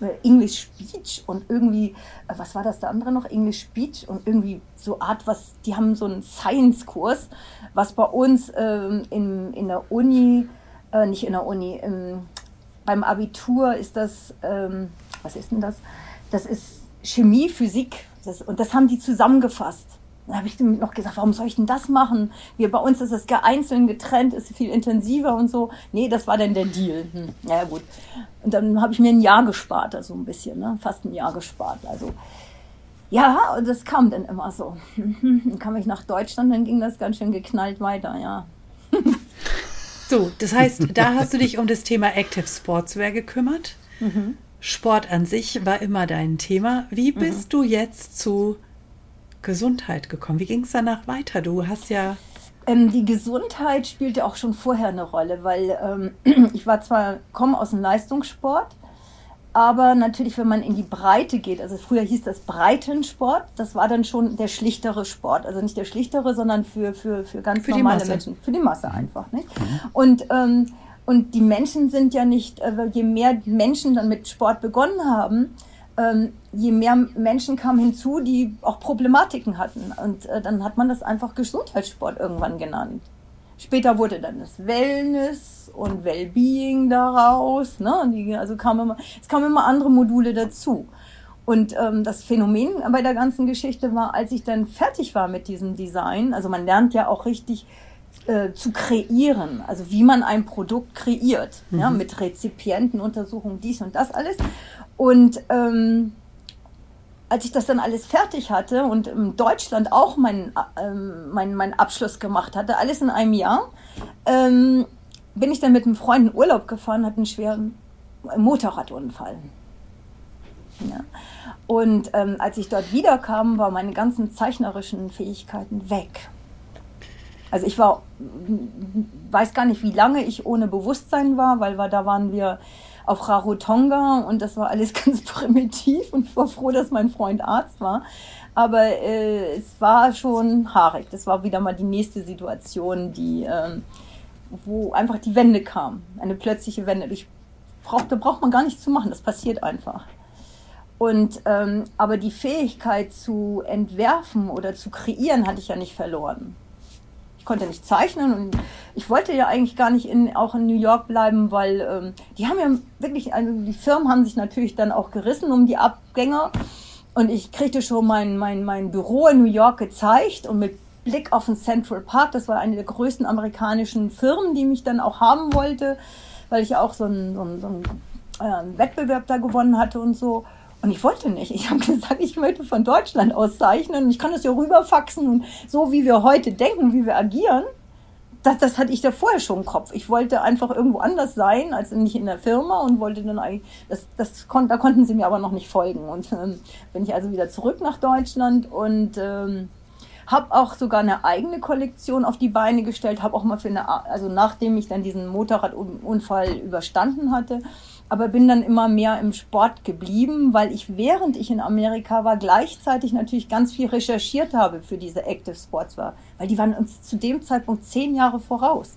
äh, English Speech und irgendwie, äh, was war das der andere noch? English Speech und irgendwie so Art, was, die haben so einen Science-Kurs, was bei uns ähm, in, in der Uni, äh, nicht in der Uni, im, beim Abitur ist das, ähm, was ist denn das? Das ist Chemie, Physik das, und das haben die zusammengefasst. Dann habe ich ihm noch gesagt, warum soll ich denn das machen? Wir, bei uns ist es einzeln getrennt, ist viel intensiver und so. Nee, das war dann der Deal. Hm, naja, gut. Und dann habe ich mir ein Jahr gespart, also ein bisschen, ne? fast ein Jahr gespart. Also ja, und das kam dann immer so. Dann kam ich nach Deutschland, dann ging das ganz schön geknallt weiter, ja. So, das heißt, da hast du dich um das Thema Active Sportswear gekümmert. Mhm. Sport an sich war immer dein Thema. Wie bist mhm. du jetzt zu Gesundheit gekommen? Wie ging es danach weiter? Du hast ja. Ähm, die Gesundheit spielte auch schon vorher eine Rolle, weil ähm, ich war zwar, komme aus dem Leistungssport, aber natürlich, wenn man in die Breite geht, also früher hieß das Breitensport, das war dann schon der schlichtere Sport. Also nicht der schlichtere, sondern für, für, für ganz für normale Menschen. Für die Masse einfach. Nicht? Mhm. Und, ähm, und die Menschen sind ja nicht, äh, je mehr Menschen dann mit Sport begonnen haben, ähm, je mehr Menschen kamen hinzu, die auch Problematiken hatten. Und äh, dann hat man das einfach Gesundheitssport irgendwann genannt. Später wurde dann das Wellness und Wellbeing daraus. Ne? Also kam immer, es kamen immer andere Module dazu. Und ähm, das Phänomen bei der ganzen Geschichte war, als ich dann fertig war mit diesem Design, also man lernt ja auch richtig äh, zu kreieren, also wie man ein Produkt kreiert, mhm. ja, mit Rezipientenuntersuchungen, dies und das alles. Und ähm, als ich das dann alles fertig hatte und in Deutschland auch meinen ähm, mein, mein Abschluss gemacht hatte, alles in einem Jahr, ähm, bin ich dann mit einem Freund in Urlaub gefahren, hatte einen schweren Motorradunfall. Ja. Und ähm, als ich dort wiederkam, waren meine ganzen zeichnerischen Fähigkeiten weg. Also ich war, weiß gar nicht, wie lange ich ohne Bewusstsein war, weil wir, da waren wir auf Rarotonga und das war alles ganz primitiv und ich war froh, dass mein Freund Arzt war. Aber äh, es war schon haarig. Das war wieder mal die nächste Situation, die, äh, wo einfach die Wende kam. Eine plötzliche Wende. Ich brauch, da braucht man gar nichts zu machen, das passiert einfach. Und, ähm, aber die Fähigkeit zu entwerfen oder zu kreieren hatte ich ja nicht verloren konnte nicht zeichnen und ich wollte ja eigentlich gar nicht in, auch in New York bleiben, weil ähm, die haben ja wirklich, also die Firmen haben sich natürlich dann auch gerissen um die Abgänger und ich kriegte schon mein, mein, mein Büro in New York gezeigt und mit Blick auf den Central Park, das war eine der größten amerikanischen Firmen, die mich dann auch haben wollte, weil ich auch so einen, so einen, so einen äh, Wettbewerb da gewonnen hatte und so. Und ich wollte nicht. Ich habe gesagt, ich möchte von Deutschland aus zeichnen. Ich kann das ja rüberfaxen. Und so wie wir heute denken, wie wir agieren, das, das hatte ich da vorher schon im Kopf. Ich wollte einfach irgendwo anders sein, als nicht in der Firma und wollte dann eigentlich, das, das kon, da konnten sie mir aber noch nicht folgen. Und ähm, bin ich also wieder zurück nach Deutschland und ähm, habe auch sogar eine eigene Kollektion auf die Beine gestellt, habe auch mal für eine, also nachdem ich dann diesen Motorradunfall überstanden hatte, aber bin dann immer mehr im Sport geblieben, weil ich während ich in Amerika war, gleichzeitig natürlich ganz viel recherchiert habe für diese Active Sports war, weil die waren uns zu dem Zeitpunkt zehn Jahre voraus.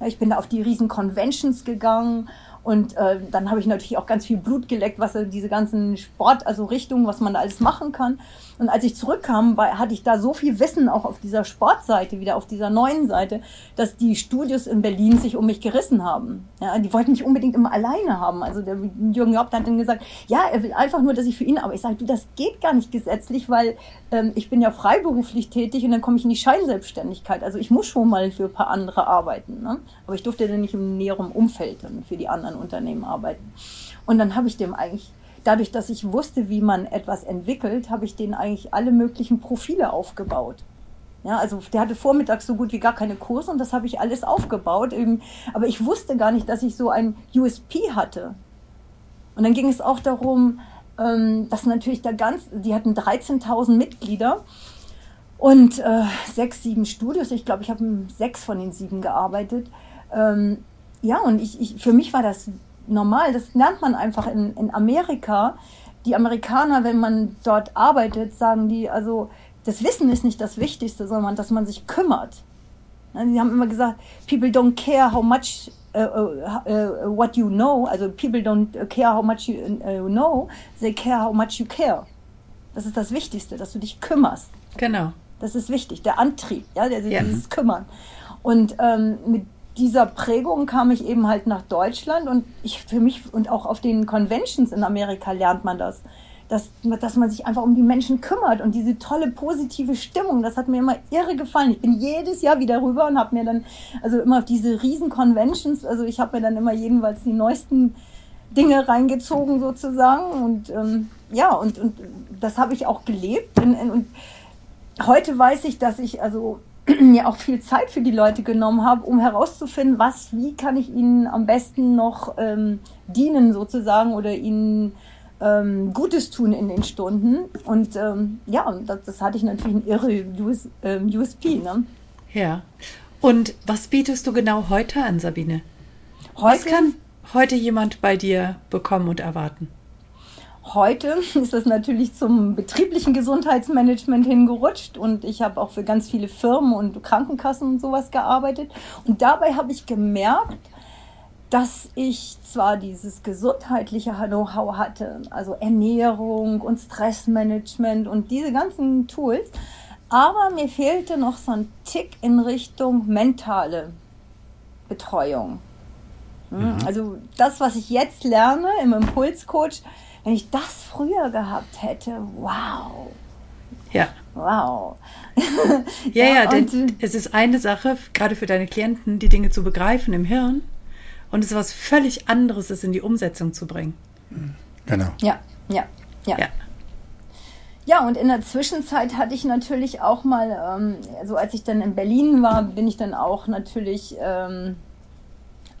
Ja, ich bin da auf die riesen Conventions gegangen und äh, dann habe ich natürlich auch ganz viel Blut geleckt, was diese ganzen Sport, also Richtungen, was man da alles machen kann. Und als ich zurückkam, war, hatte ich da so viel Wissen auch auf dieser Sportseite, wieder auf dieser neuen Seite, dass die Studios in Berlin sich um mich gerissen haben. Ja, die wollten mich unbedingt immer alleine haben. Also der Jürgen Job hat dann gesagt, ja, er will einfach nur, dass ich für ihn, aber ich sage, du, das geht gar nicht gesetzlich, weil ähm, ich bin ja freiberuflich tätig und dann komme ich in die Scheinselbstständigkeit. Also ich muss schon mal für ein paar andere arbeiten. Ne? Aber ich durfte dann nicht im näheren Umfeld dann für die anderen Unternehmen arbeiten. Und dann habe ich dem eigentlich dadurch, dass ich wusste, wie man etwas entwickelt, habe ich denen eigentlich alle möglichen Profile aufgebaut. Ja, also der hatte vormittags so gut wie gar keine Kurse und das habe ich alles aufgebaut. Aber ich wusste gar nicht, dass ich so ein USP hatte. Und dann ging es auch darum, ähm, dass natürlich da ganz, die hatten 13.000 Mitglieder und äh, sechs, sieben Studios. Ich glaube, ich habe sechs von den sieben gearbeitet. Ähm, ja, und ich, ich, für mich war das normal. Das lernt man einfach in, in Amerika. Die Amerikaner, wenn man dort arbeitet, sagen die, also das Wissen ist nicht das Wichtigste, sondern dass man sich kümmert. Sie haben immer gesagt, people don't care how much uh, uh, uh, what you know. Also people don't care how much you uh, know, they care how much you care. Das ist das Wichtigste, dass du dich kümmerst. Genau. Das ist wichtig, der Antrieb, ja, der, ja. dieses Kümmern. Und ähm, mit dieser Prägung kam ich eben halt nach Deutschland und ich für mich und auch auf den Conventions in Amerika lernt man das. Dass, dass man sich einfach um die Menschen kümmert und diese tolle positive Stimmung, das hat mir immer irre gefallen. Ich bin jedes Jahr wieder rüber und habe mir dann, also immer diese riesen Conventions, also ich habe mir dann immer jedenfalls die neuesten Dinge reingezogen sozusagen und ähm, ja, und, und das habe ich auch gelebt und, und heute weiß ich, dass ich also ja auch viel Zeit für die Leute genommen habe, um herauszufinden, was, wie kann ich ihnen am besten noch ähm, dienen sozusagen oder ihnen ähm, Gutes tun in den Stunden. Und ähm, ja, das, das, hatte ich natürlich ein irre US, ähm, USP. Ne? Ja. Und was bietest du genau heute an, Sabine? Heute, was kann heute jemand bei dir bekommen und erwarten? Heute ist es natürlich zum betrieblichen Gesundheitsmanagement hingerutscht und ich habe auch für ganz viele Firmen und Krankenkassen und sowas gearbeitet. Und dabei habe ich gemerkt, dass ich zwar dieses gesundheitliche Know-how hatte, also Ernährung und Stressmanagement und diese ganzen Tools, aber mir fehlte noch so ein Tick in Richtung mentale Betreuung. Hm, mhm. Also das, was ich jetzt lerne im Impulscoach, wenn ich das früher gehabt hätte, wow. Ja. Wow. ja, ja, denn es ist eine Sache, gerade für deine Klienten, die Dinge zu begreifen im Hirn. Und es ist was völlig anderes, es in die Umsetzung zu bringen. Genau. Ja, ja, ja. Ja, ja und in der Zwischenzeit hatte ich natürlich auch mal, ähm, also als ich dann in Berlin war, bin ich dann auch natürlich. Ähm,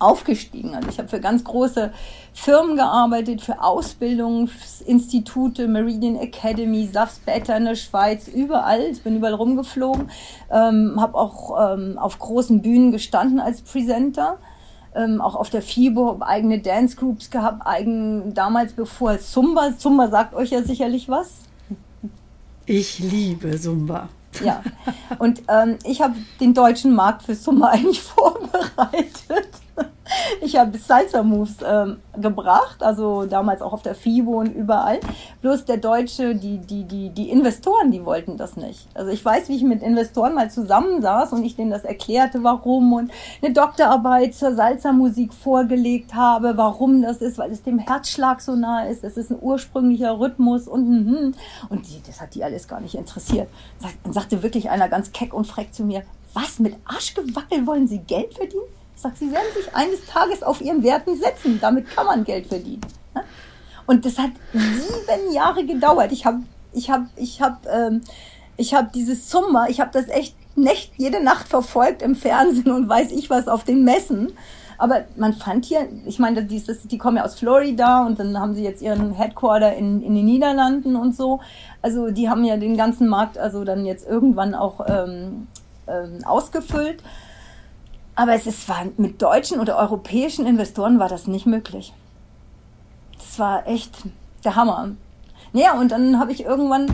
aufgestiegen. Also ich habe für ganz große Firmen gearbeitet, für Ausbildungsinstitute, Meridian Academy, SAFS Better in der Schweiz, überall. Ich bin überall rumgeflogen, ähm, habe auch ähm, auf großen Bühnen gestanden als Presenter. Ähm, auch auf der FIBO eigene Dance Groups gehabt, eigen, damals bevor Zumba, Zumba sagt euch ja sicherlich was. Ich liebe Zumba. Ja, und ähm, ich habe den deutschen Markt für Zumba eigentlich vorbereitet. Ich habe Salsa Moves ähm, gebracht, also damals auch auf der FIBO und überall. Bloß der Deutsche, die, die, die, die Investoren, die wollten das nicht. Also ich weiß, wie ich mit Investoren mal zusammensaß und ich denen das erklärte, warum und eine Doktorarbeit zur Salsa-Musik vorgelegt habe, warum das ist, weil es dem Herzschlag so nah ist, es ist ein ursprünglicher Rhythmus und und, und die, das hat die alles gar nicht interessiert. Dann sagte wirklich einer ganz keck und freck zu mir, was, mit Arschgewackel wollen Sie Geld verdienen? Sagt, sie werden sich eines Tages auf ihren Werten setzen. Damit kann man Geld verdienen. Und das hat sieben Jahre gedauert. Ich habe ich hab, ich hab, ähm, hab dieses Zumba, ich habe das echt Nächt, jede Nacht verfolgt im Fernsehen und weiß ich was auf den Messen. Aber man fand hier, ich meine, die, die kommen ja aus Florida und dann haben sie jetzt ihren Headquarter in, in den Niederlanden und so. Also die haben ja den ganzen Markt also dann jetzt irgendwann auch ähm, ähm, ausgefüllt. Aber es ist, war mit deutschen oder europäischen Investoren war das nicht möglich. Das war echt der Hammer. Naja, und dann habe ich irgendwann,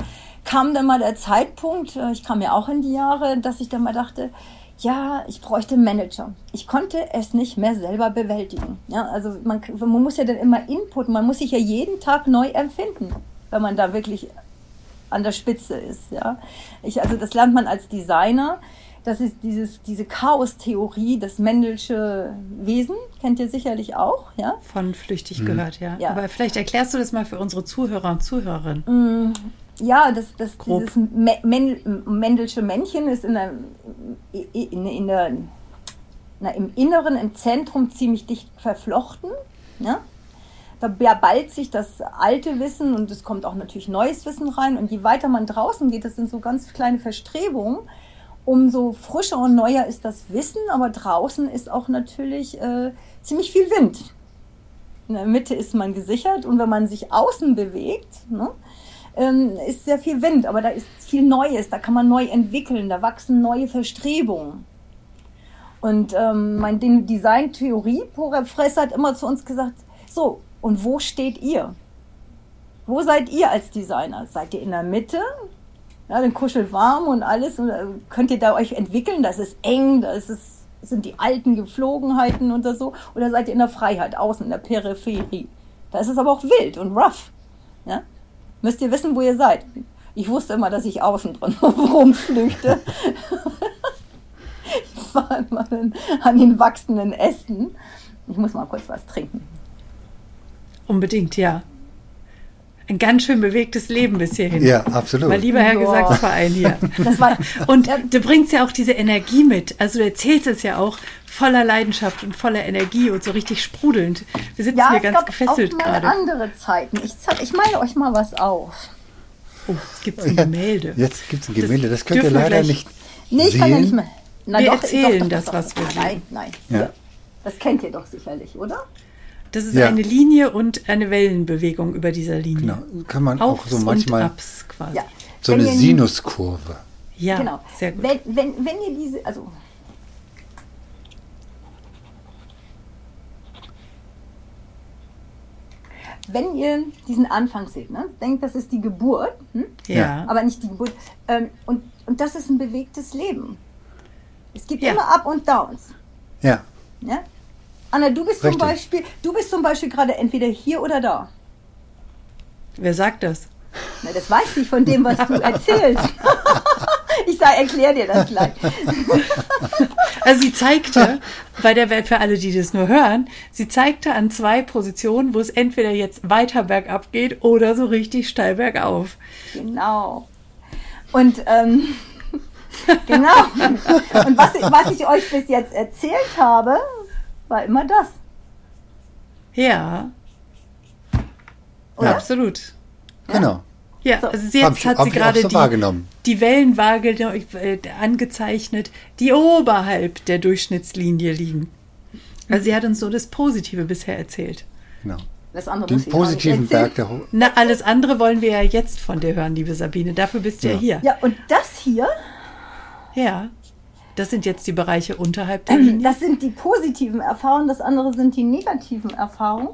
kam dann mal der Zeitpunkt, äh, ich kam ja auch in die Jahre, dass ich dann mal dachte, ja, ich bräuchte einen Manager. Ich konnte es nicht mehr selber bewältigen. Ja, also man, man muss ja dann immer Input, man muss sich ja jeden Tag neu empfinden, wenn man da wirklich an der Spitze ist. Ja, ich, also das lernt man als Designer. Das ist dieses, diese Chaos-Theorie, das Mendelsche Wesen, kennt ihr sicherlich auch, ja? Von flüchtig mhm. gehört, ja. ja. Aber vielleicht erklärst du das mal für unsere Zuhörer und Zuhörerinnen. Mm, ja, das, das dieses Mendelsche Männchen ist in der, in, in der na, im Inneren, im Zentrum ziemlich dicht verflochten. Ja? Da ballt sich das alte Wissen und es kommt auch natürlich neues Wissen rein. Und je weiter man draußen geht, das sind so ganz kleine Verstrebungen, umso frischer und neuer ist das Wissen, aber draußen ist auch natürlich äh, ziemlich viel Wind. In der Mitte ist man gesichert und wenn man sich außen bewegt, ne, ähm, ist sehr viel Wind, aber da ist viel Neues, da kann man neu entwickeln, da wachsen neue Verstrebungen. Und ähm, mein Design-Theorie-Professor hat immer zu uns gesagt, so, und wo steht ihr? Wo seid ihr als Designer? Seid ihr in der Mitte? Ja, dann kuschelt warm und alles. Und, äh, könnt ihr da euch entwickeln? Das ist eng, das ist, sind die alten Geflogenheiten und so. Oder seid ihr in der Freiheit, außen, in der Peripherie? Da ist es aber auch wild und rough. Ja? Müsst ihr wissen, wo ihr seid. Ich wusste immer, dass ich außen drin rumflüchte. ich war immer an den wachsenden Ästen. Ich muss mal kurz was trinken. Unbedingt, ja. Ein ganz schön bewegtes Leben bis hierhin. Ja, absolut. Mein lieber Herr ja. Gesangsverein hier. und du bringst ja auch diese Energie mit. Also du erzählst es ja auch voller Leidenschaft und voller Energie und so richtig sprudelnd. Wir sitzen ja, hier ganz gefesselt gerade. Ja, andere Zeiten. Ich, ich male euch mal was auf. Oh, jetzt gibt es ein Gemälde. Jetzt gibt es ein Gemälde. Das, das könnt ihr leider nicht Nee, ich sehen. kann ja nicht mehr. Na, wir doch, erzählen doch, doch, das, doch, was wir sehen. Nein, nein. Ja. Das kennt ihr doch sicherlich, oder? Das ist ja. eine Linie und eine Wellenbewegung über dieser Linie. Genau, kann man Aufs auch so manchmal. Abs quasi. Ja. So wenn eine Sinuskurve. Ja, genau. sehr gut. Wenn, wenn, wenn ihr diese, also wenn ihr diesen Anfang seht, ne, denkt, das ist die Geburt, hm? ja. aber nicht die Geburt. Ähm, und, und das ist ein bewegtes Leben. Es gibt ja. immer Up und Downs. Ja. ja? Anna, du bist Richtig. zum Beispiel, du bist zum Beispiel gerade entweder hier oder da. Wer sagt das? Na, das weiß ich von dem, was du erzählst. ich sage, erklär dir das gleich. also sie zeigte, bei der Welt für alle, die das nur hören, sie zeigte an zwei Positionen, wo es entweder jetzt weiter bergab geht oder so richtig steil bergauf. Genau. Und ähm, genau. Und was, was ich euch bis jetzt erzählt habe, war immer das. Ja. Oder? Absolut. Genau. Ja, so. also jetzt hat sie gerade so die, die Wellenwaage äh, angezeichnet, die oberhalb der Durchschnittslinie liegen. Also sie hat uns so das Positive bisher erzählt. Genau. Das andere Den positiven Berg der Ho Na, alles andere wollen wir ja jetzt von dir hören, liebe Sabine. Dafür bist du ja, ja hier. Ja, und das hier. Ja. Das sind jetzt die Bereiche unterhalb der Linie. Das sind die positiven Erfahrungen, das andere sind die negativen Erfahrungen.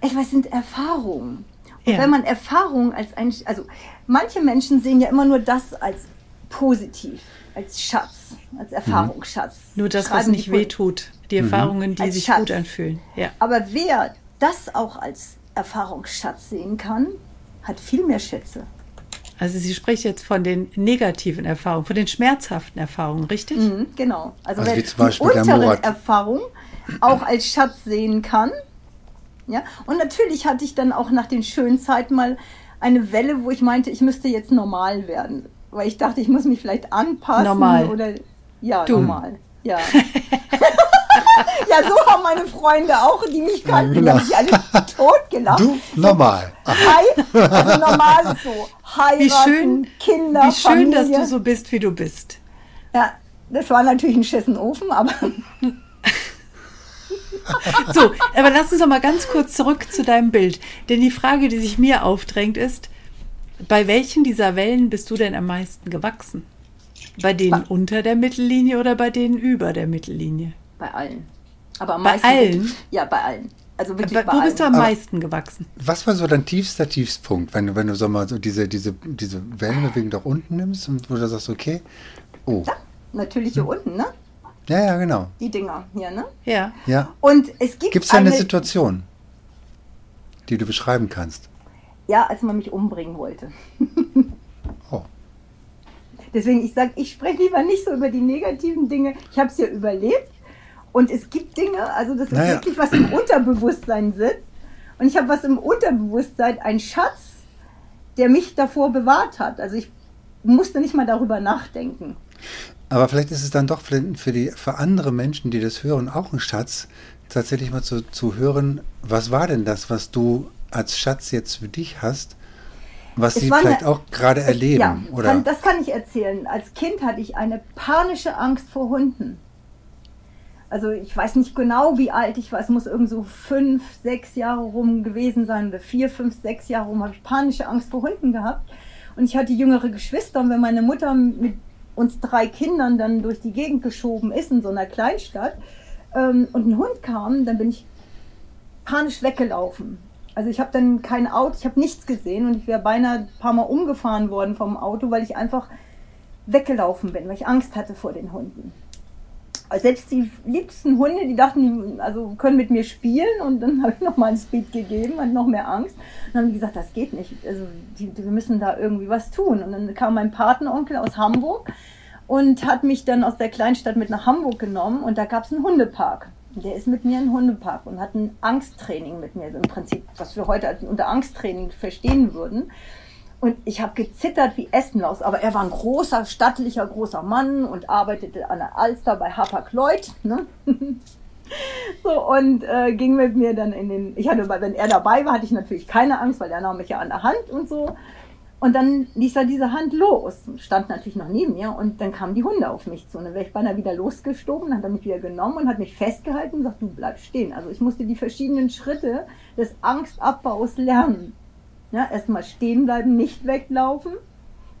Etwas sind Erfahrungen. Und ja. wenn man Erfahrungen als ein, also manche Menschen sehen ja immer nur das als positiv, als Schatz, als Erfahrungsschatz. Mhm. Nur das, was nicht wehtut, die mhm. Erfahrungen, die als sich Schatz. gut anfühlen. Ja. Aber wer das auch als Erfahrungsschatz sehen kann, hat viel mehr Schätze. Also sie spricht jetzt von den negativen Erfahrungen, von den schmerzhaften Erfahrungen, richtig? Mhm, genau. Also, also wer die unteren Erfahrungen auch als Schatz sehen kann. Ja? Und natürlich hatte ich dann auch nach den schönen Zeiten mal eine Welle, wo ich meinte, ich müsste jetzt normal werden. Weil ich dachte, ich muss mich vielleicht anpassen. Normal. Oder, ja, du. normal. Ja. ja, so haben meine Freunde auch, die mich kannten, genau. haben sich alle totgelacht. Du, normal. Hi, also normal so. Heiraten, wie schön, Kinder, Wie schön, Familie. dass du so bist, wie du bist. Ja, das war natürlich ein Schissenofen, aber. so, aber lass uns doch mal ganz kurz zurück zu deinem Bild. Denn die Frage, die sich mir aufdrängt, ist, bei welchen dieser Wellen bist du denn am meisten gewachsen? Bei denen unter der Mittellinie oder bei denen über der Mittellinie? Bei allen. Aber am bei meisten. allen? Ja, bei allen. Also wirklich bei, wo bist du am meisten gewachsen? Was war so dein tiefster Tiefspunkt, wenn du, wenn du so mal so diese, diese, diese Wellenbewegung da unten nimmst und wo du sagst, okay, oh. Ja, natürlich hier hm. unten, ne? Ja, ja, genau. Die Dinger hier, ne? Ja. ja. Und es gibt. Gibt es da eine, eine Situation, die du beschreiben kannst? Ja, als man mich umbringen wollte. oh. Deswegen, ich sage, ich spreche lieber nicht so über die negativen Dinge. Ich habe es ja überlebt. Und es gibt Dinge, also das ist naja. wirklich was im Unterbewusstsein sitzt. Und ich habe was im Unterbewusstsein, ein Schatz, der mich davor bewahrt hat. Also ich musste nicht mal darüber nachdenken. Aber vielleicht ist es dann doch für, für, die, für andere Menschen, die das hören, auch ein Schatz, tatsächlich mal zu, zu hören, was war denn das, was du als Schatz jetzt für dich hast, was es sie vielleicht eine, auch gerade erleben? Ja, oder? Kann, das kann ich erzählen. Als Kind hatte ich eine panische Angst vor Hunden. Also ich weiß nicht genau, wie alt ich war. Es muss irgend so fünf, sechs Jahre rum gewesen sein vier, fünf, sechs Jahre rum habe ich panische Angst vor Hunden gehabt. Und ich hatte jüngere Geschwister und wenn meine Mutter mit uns drei Kindern dann durch die Gegend geschoben ist in so einer Kleinstadt ähm, und ein Hund kam, dann bin ich panisch weggelaufen. Also ich habe dann kein Auto, ich habe nichts gesehen und ich wäre beinahe ein paar Mal umgefahren worden vom Auto, weil ich einfach weggelaufen bin, weil ich Angst hatte vor den Hunden. Selbst die liebsten Hunde, die dachten, die also können mit mir spielen und dann habe ich noch mal ein Speed gegeben und noch mehr Angst. Und dann haben die gesagt, das geht nicht. Also die, wir müssen da irgendwie was tun. Und dann kam mein Patenonkel aus Hamburg und hat mich dann aus der Kleinstadt mit nach Hamburg genommen und da gab es einen Hundepark. Der ist mit mir in den Hundepark und hat ein Angsttraining mit mir, also im Prinzip, was wir heute unter Angsttraining verstehen würden. Und ich habe gezittert wie Espenlaus, aber er war ein großer, stattlicher, großer Mann und arbeitete an der Alster bei Hapag-Lloyd. Ne? so, und äh, ging mit mir dann in den, ich hatte, wenn er dabei war, hatte ich natürlich keine Angst, weil er nahm mich ja an der Hand und so. Und dann ließ er diese Hand los, stand natürlich noch neben mir und dann kamen die Hunde auf mich zu. Und dann wäre ich beinahe wieder losgestoben, dann hat er mich wieder genommen und hat mich festgehalten und gesagt, du bleib stehen. Also ich musste die verschiedenen Schritte des Angstabbaus lernen. Ja, erstmal stehen bleiben, nicht weglaufen,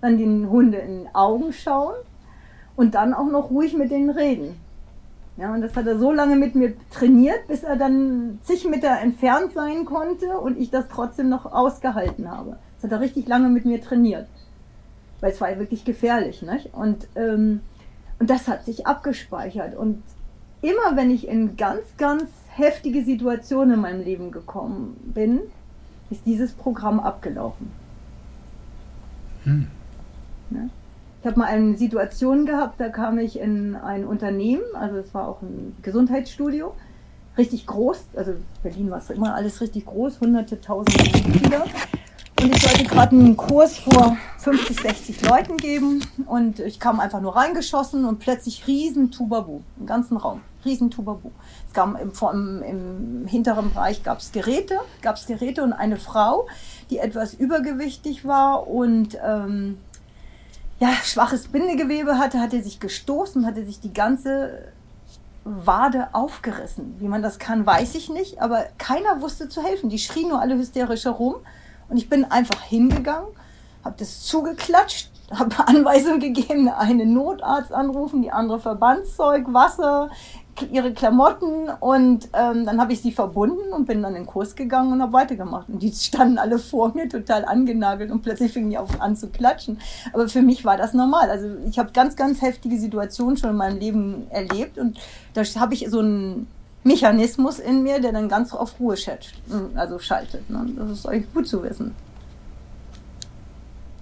dann den Hunde in den Augen schauen und dann auch noch ruhig mit denen reden. Ja, und das hat er so lange mit mir trainiert, bis er dann zig Meter entfernt sein konnte und ich das trotzdem noch ausgehalten habe. Das hat er richtig lange mit mir trainiert. Weil es war ja wirklich gefährlich. Nicht? Und, ähm, und das hat sich abgespeichert. Und immer wenn ich in ganz, ganz heftige Situationen in meinem Leben gekommen bin, ist dieses Programm abgelaufen. Hm. Ja? Ich habe mal eine Situation gehabt, da kam ich in ein Unternehmen, also es war auch ein Gesundheitsstudio, richtig groß, also Berlin war es immer alles richtig groß, hunderte, tausende Mitglieder. Und ich sollte gerade einen Kurs vor 50, 60 Leuten geben und ich kam einfach nur reingeschossen und plötzlich riesen Tubabu im ganzen Raum, riesen Tubabu. Es gab im, im, im hinteren Bereich gab es Geräte, gab es Geräte und eine Frau, die etwas übergewichtig war und ähm, ja, schwaches Bindegewebe hatte, hatte sich gestoßen, hatte sich die ganze Wade aufgerissen. Wie man das kann, weiß ich nicht, aber keiner wusste zu helfen. Die schrien nur alle hysterisch herum. Und ich bin einfach hingegangen, habe das zugeklatscht, habe Anweisungen gegeben, eine Notarzt anrufen, die andere Verbandszeug, Wasser, ihre Klamotten und ähm, dann habe ich sie verbunden und bin dann in den Kurs gegangen und habe weitergemacht. Und die standen alle vor mir total angenagelt und plötzlich fingen die auf an zu klatschen. Aber für mich war das normal. Also ich habe ganz, ganz heftige Situationen schon in meinem Leben erlebt und da habe ich so einen Mechanismus in mir, der dann ganz auf Ruhe schätzt, also schaltet. Ne? Das ist eigentlich gut zu wissen.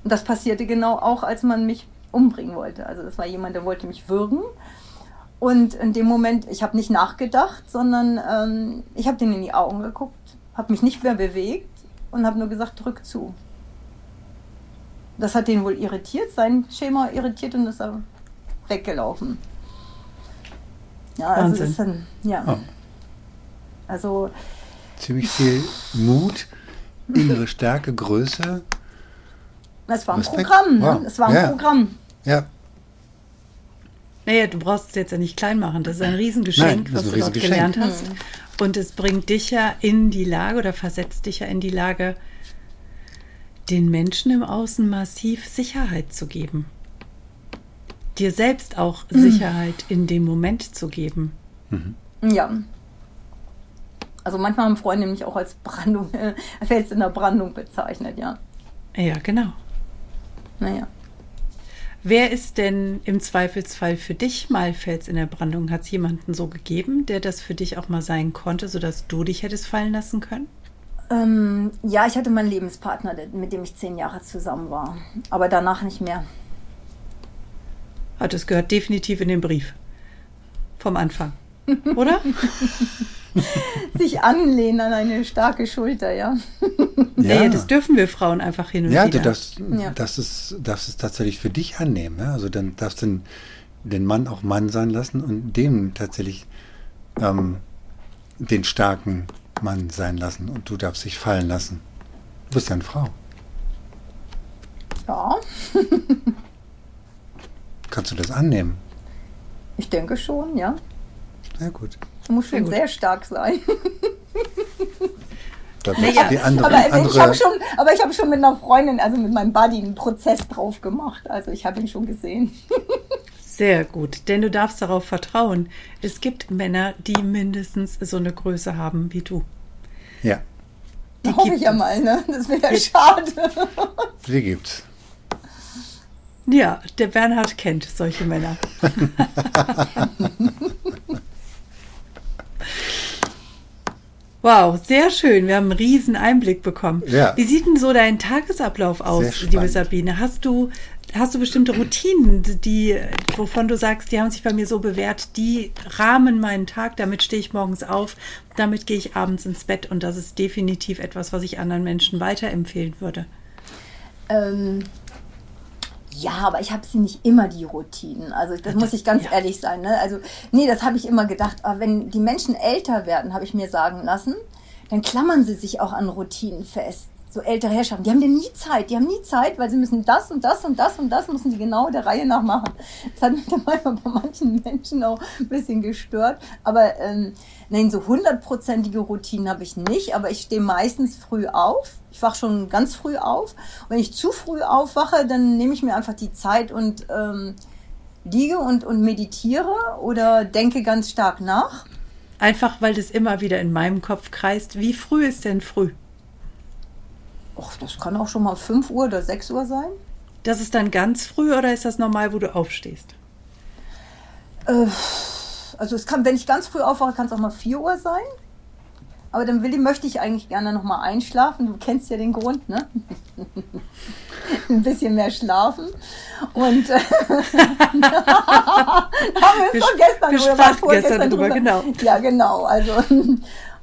Und das passierte genau auch, als man mich umbringen wollte. Also es war jemand, der wollte mich würgen. Und in dem Moment, ich habe nicht nachgedacht, sondern ähm, ich habe den in die Augen geguckt, habe mich nicht mehr bewegt und habe nur gesagt, drück zu. Das hat den wohl irritiert, sein Schema irritiert und ist er weggelaufen. Ja, also Wahnsinn. ist dann, ja. Oh. Also. Ziemlich viel Mut, innere Stärke, Größe. Es war ein Respekt. Programm, ne? Wow. Es war ein ja. Programm. Ja. Naja, du brauchst es jetzt ja nicht klein machen. Das ist ein Riesengeschenk, Nein, was ein du dort gelernt hast. Und es bringt dich ja in die Lage oder versetzt dich ja in die Lage, den Menschen im Außen massiv Sicherheit zu geben. Dir selbst auch Sicherheit in dem Moment zu geben. Ja. Also manchmal haben Freunde mich auch als Brandung, äh, Fels in der Brandung bezeichnet, ja. Ja, genau. Naja. Wer ist denn im Zweifelsfall für dich mal Fels in der Brandung? Hat es jemanden so gegeben, der das für dich auch mal sein konnte, sodass du dich hättest fallen lassen können? Ähm, ja, ich hatte meinen Lebenspartner, mit dem ich zehn Jahre zusammen war. Aber danach nicht mehr. Ah, das gehört definitiv in den Brief. Vom Anfang. Oder? Sich anlehnen an eine starke Schulter, ja. Naja, das dürfen wir Frauen einfach hin und Ja, wieder. du darfst, Ja. darfst, es, darfst es tatsächlich für dich annehmen. Ja? Also dann darfst du den, den Mann auch Mann sein lassen und dem tatsächlich ähm, den starken Mann sein lassen und du darfst dich fallen lassen. Du bist ja eine Frau. Ja, Kannst du das annehmen? ich denke schon, ja. Sehr gut. Muss schon sehr stark sein. Naja, die andere, Aber ich andere habe schon, aber ich habe schon mit einer Freundin, also mit meinem Buddy, einen Prozess drauf gemacht. Also ich habe ihn schon gesehen. Sehr gut, denn du darfst darauf vertrauen. Es gibt Männer, die mindestens so eine Größe haben wie du. ja, Die Hoffe gibt ich ja mal, ne? Das wäre ja schade. die gibt's. Ja, der Bernhard kennt solche Männer. Wow, sehr schön. Wir haben einen riesen Einblick bekommen. Ja. Wie sieht denn so dein Tagesablauf aus, liebe. Sabine? Hast du, hast du bestimmte Routinen, die, wovon du sagst, die haben sich bei mir so bewährt, die rahmen meinen Tag, damit stehe ich morgens auf, damit gehe ich abends ins Bett und das ist definitiv etwas, was ich anderen Menschen weiterempfehlen würde. Ähm, ja, aber ich habe sie nicht immer die Routinen. Also das, muss ich ganz ja. ehrlich sein. Ne? Also nee, das habe ich immer gedacht. Aber wenn die Menschen älter werden, habe ich mir sagen lassen, dann klammern sie sich auch an Routinen fest. So ältere Herrschaften, die haben ja nie Zeit. Die haben nie Zeit, weil sie müssen das und das und das und das müssen sie genau der Reihe nach machen. Das hat mich dann manchmal bei manchen Menschen auch ein bisschen gestört. Aber ähm, nein, so hundertprozentige Routinen habe ich nicht. Aber ich stehe meistens früh auf. Ich wache schon ganz früh auf. Wenn ich zu früh aufwache, dann nehme ich mir einfach die Zeit und ähm, liege und, und meditiere oder denke ganz stark nach. Einfach weil das immer wieder in meinem Kopf kreist. Wie früh ist denn früh? Och, das kann auch schon mal 5 Uhr oder 6 Uhr sein. Das ist dann ganz früh oder ist das normal, wo du aufstehst? Äh, also es kann, wenn ich ganz früh aufwache, kann es auch mal 4 Uhr sein. Aber dann will, möchte ich eigentlich gerne noch mal einschlafen. Du kennst ja den Grund, ne? Ein bisschen mehr schlafen. Und äh, haben wir es sp- gestern wir sprachen vorgestern gestern drüber, genau. Ja, genau. Also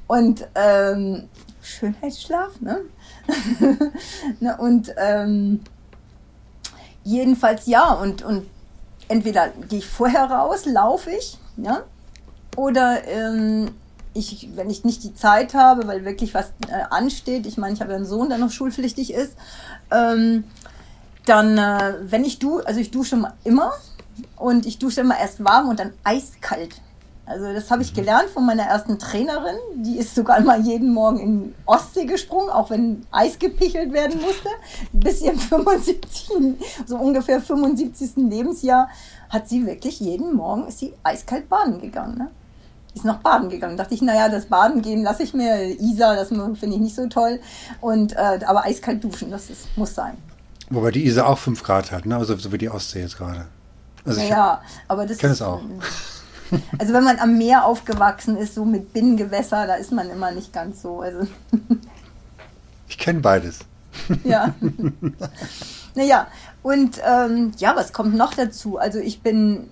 und ähm, Schönheitsschlaf, ne? ne und ähm, jedenfalls ja und und entweder gehe ich vorher raus, laufe ich, ja, oder ähm, ich, wenn ich nicht die Zeit habe, weil wirklich was äh, ansteht, ich meine, ich habe einen Sohn, der noch schulpflichtig ist, ähm, dann, äh, wenn ich du, also ich dusche immer und ich dusche immer erst warm und dann eiskalt. Also das habe ich gelernt von meiner ersten Trainerin. Die ist sogar mal jeden Morgen in Ostsee gesprungen, auch wenn Eis gepichelt werden musste. Bis ihrem 75, so ungefähr 75. Lebensjahr hat sie wirklich jeden Morgen ist sie eiskalt baden gegangen. Ne? Ist noch baden gegangen. Dachte ich, naja, das Baden gehen lasse ich mir. Isa, das finde ich nicht so toll. Und äh, aber eiskalt duschen, das ist, muss sein. Wobei die Isar auch 5 Grad hat, ne? also so wie die Ostsee jetzt gerade. Also Ja, aber das es auch. Also wenn man am Meer aufgewachsen ist, so mit Binnengewässer, da ist man immer nicht ganz so. Also ich kenne beides. ja. naja, und ähm, ja, was kommt noch dazu? Also ich bin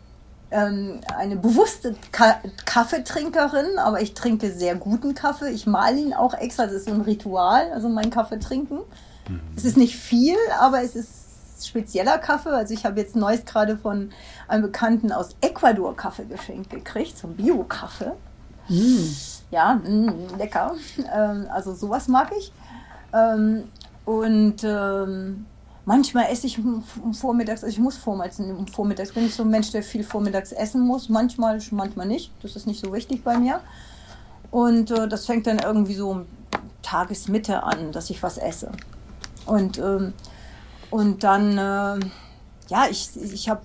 ähm, eine bewusste Ka Kaffeetrinkerin, aber ich trinke sehr guten Kaffee. Ich male ihn auch extra, das ist so ein Ritual, also mein Kaffee trinken. Es ist nicht viel, aber es ist spezieller Kaffee. Also ich habe jetzt neues gerade von einem Bekannten aus Ecuador Kaffee geschenkt gekriegt, zum Bio-Kaffee. Ja, mh, lecker. Ähm, also sowas mag ich. Ähm, und ähm, Manchmal esse ich vormittags, also ich muss vormittags, vormittags bin ich so ein Mensch, der viel vormittags essen muss. Manchmal, manchmal nicht. Das ist nicht so wichtig bei mir. Und äh, das fängt dann irgendwie so Tagesmitte an, dass ich was esse. Und, ähm, und dann, äh, ja, ich, ich habe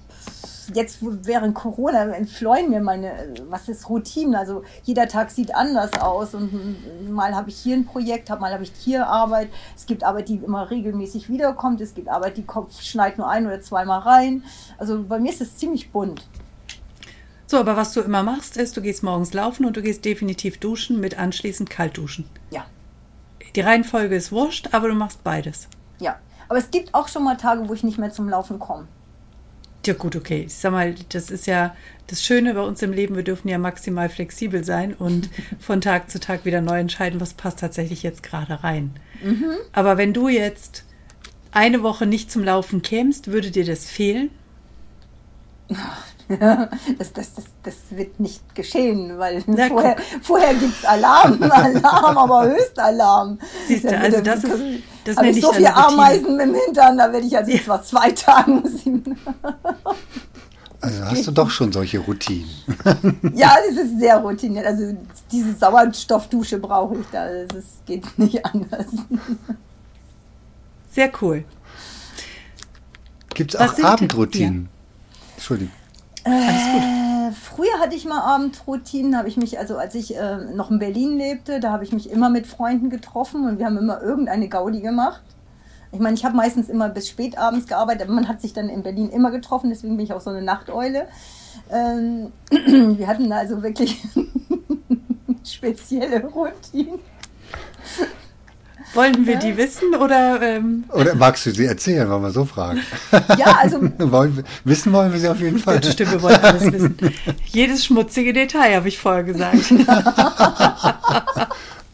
jetzt während Corona entfleuen mir meine, was ist Routine? Also jeder Tag sieht anders aus und mal habe ich hier ein Projekt, mal habe ich hier Arbeit. Es gibt Arbeit, die immer regelmäßig wiederkommt. Es gibt Arbeit, die Kopf schneit nur ein oder zweimal rein. Also bei mir ist es ziemlich bunt. So, aber was du immer machst, ist, du gehst morgens laufen und du gehst definitiv duschen mit anschließend kalt duschen. Ja. Die Reihenfolge ist wurscht, aber du machst beides. Ja. Aber es gibt auch schon mal Tage, wo ich nicht mehr zum Laufen komme. Ja, gut, okay. Ich sag mal, das ist ja das Schöne bei uns im Leben. Wir dürfen ja maximal flexibel sein und von Tag zu Tag wieder neu entscheiden, was passt tatsächlich jetzt gerade rein. Mhm. Aber wenn du jetzt eine Woche nicht zum Laufen kämst, würde dir das fehlen? das, das, das, das wird nicht geschehen, weil Na, vorher, vorher gibt es Alarm, Alarm, aber Höchstalarm. Siehst du, also das ist, das habe ich so viele Ameisen im Hintern, da werde ich also ja. zwar zwei Tage Also hast du doch schon solche Routinen. ja, das ist sehr routiniert. Also diese Sauerstoffdusche brauche ich da. Es geht nicht anders. Sehr cool. Gibt es auch Abendroutinen? Ja. Entschuldigung. Äh, früher hatte ich mal Abendroutinen, habe ich mich, also als ich äh, noch in Berlin lebte, da habe ich mich immer mit Freunden getroffen und wir haben immer irgendeine Gaudi gemacht. Ich meine, ich habe meistens immer bis spät abends gearbeitet, aber man hat sich dann in Berlin immer getroffen, deswegen bin ich auch so eine Nachteule. Ähm, wir hatten also wirklich spezielle Routinen. Wollen wir die wissen oder? Ähm? Oder magst du sie erzählen, wollen wir so fragen? Ja, also. wollen wir, wissen wollen wir sie auf jeden Fall. Stimmt, wir wollen alles wissen. Jedes schmutzige Detail, habe ich vorher gesagt.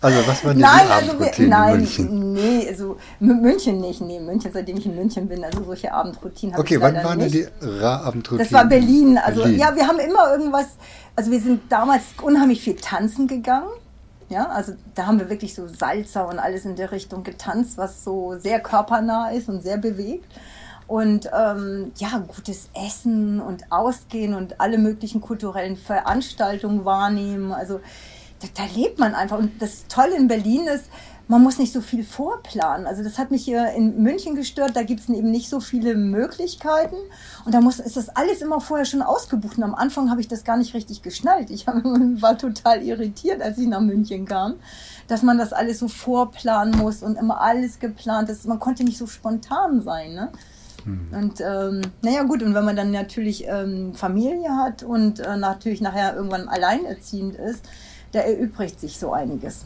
Also was war denn nein, die also wir, nein, München? nee, also München nicht, nee, München, seitdem ich in München bin, also solche Abendroutinen habe okay, ich Okay, wann waren denn die Abendroutinen? Das war Berlin, also Berlin. ja, wir haben immer irgendwas, also wir sind damals unheimlich viel tanzen gegangen. Ja, also da haben wir wirklich so Salzer und alles in der Richtung getanzt, was so sehr körpernah ist und sehr bewegt. Und ähm, ja, gutes Essen und Ausgehen und alle möglichen kulturellen Veranstaltungen wahrnehmen. Also da, da lebt man einfach. Und das Tolle in Berlin ist, man muss nicht so viel vorplanen. Also das hat mich hier in München gestört. Da gibt es eben nicht so viele Möglichkeiten. Und da muss, ist das alles immer vorher schon ausgebucht. Und am Anfang habe ich das gar nicht richtig geschnallt. Ich hab, war total irritiert, als ich nach München kam, dass man das alles so vorplanen muss und immer alles geplant ist. Man konnte nicht so spontan sein. Ne? Hm. Und ähm, naja gut, und wenn man dann natürlich ähm, Familie hat und äh, natürlich nachher irgendwann alleinerziehend ist, da erübrigt sich so einiges.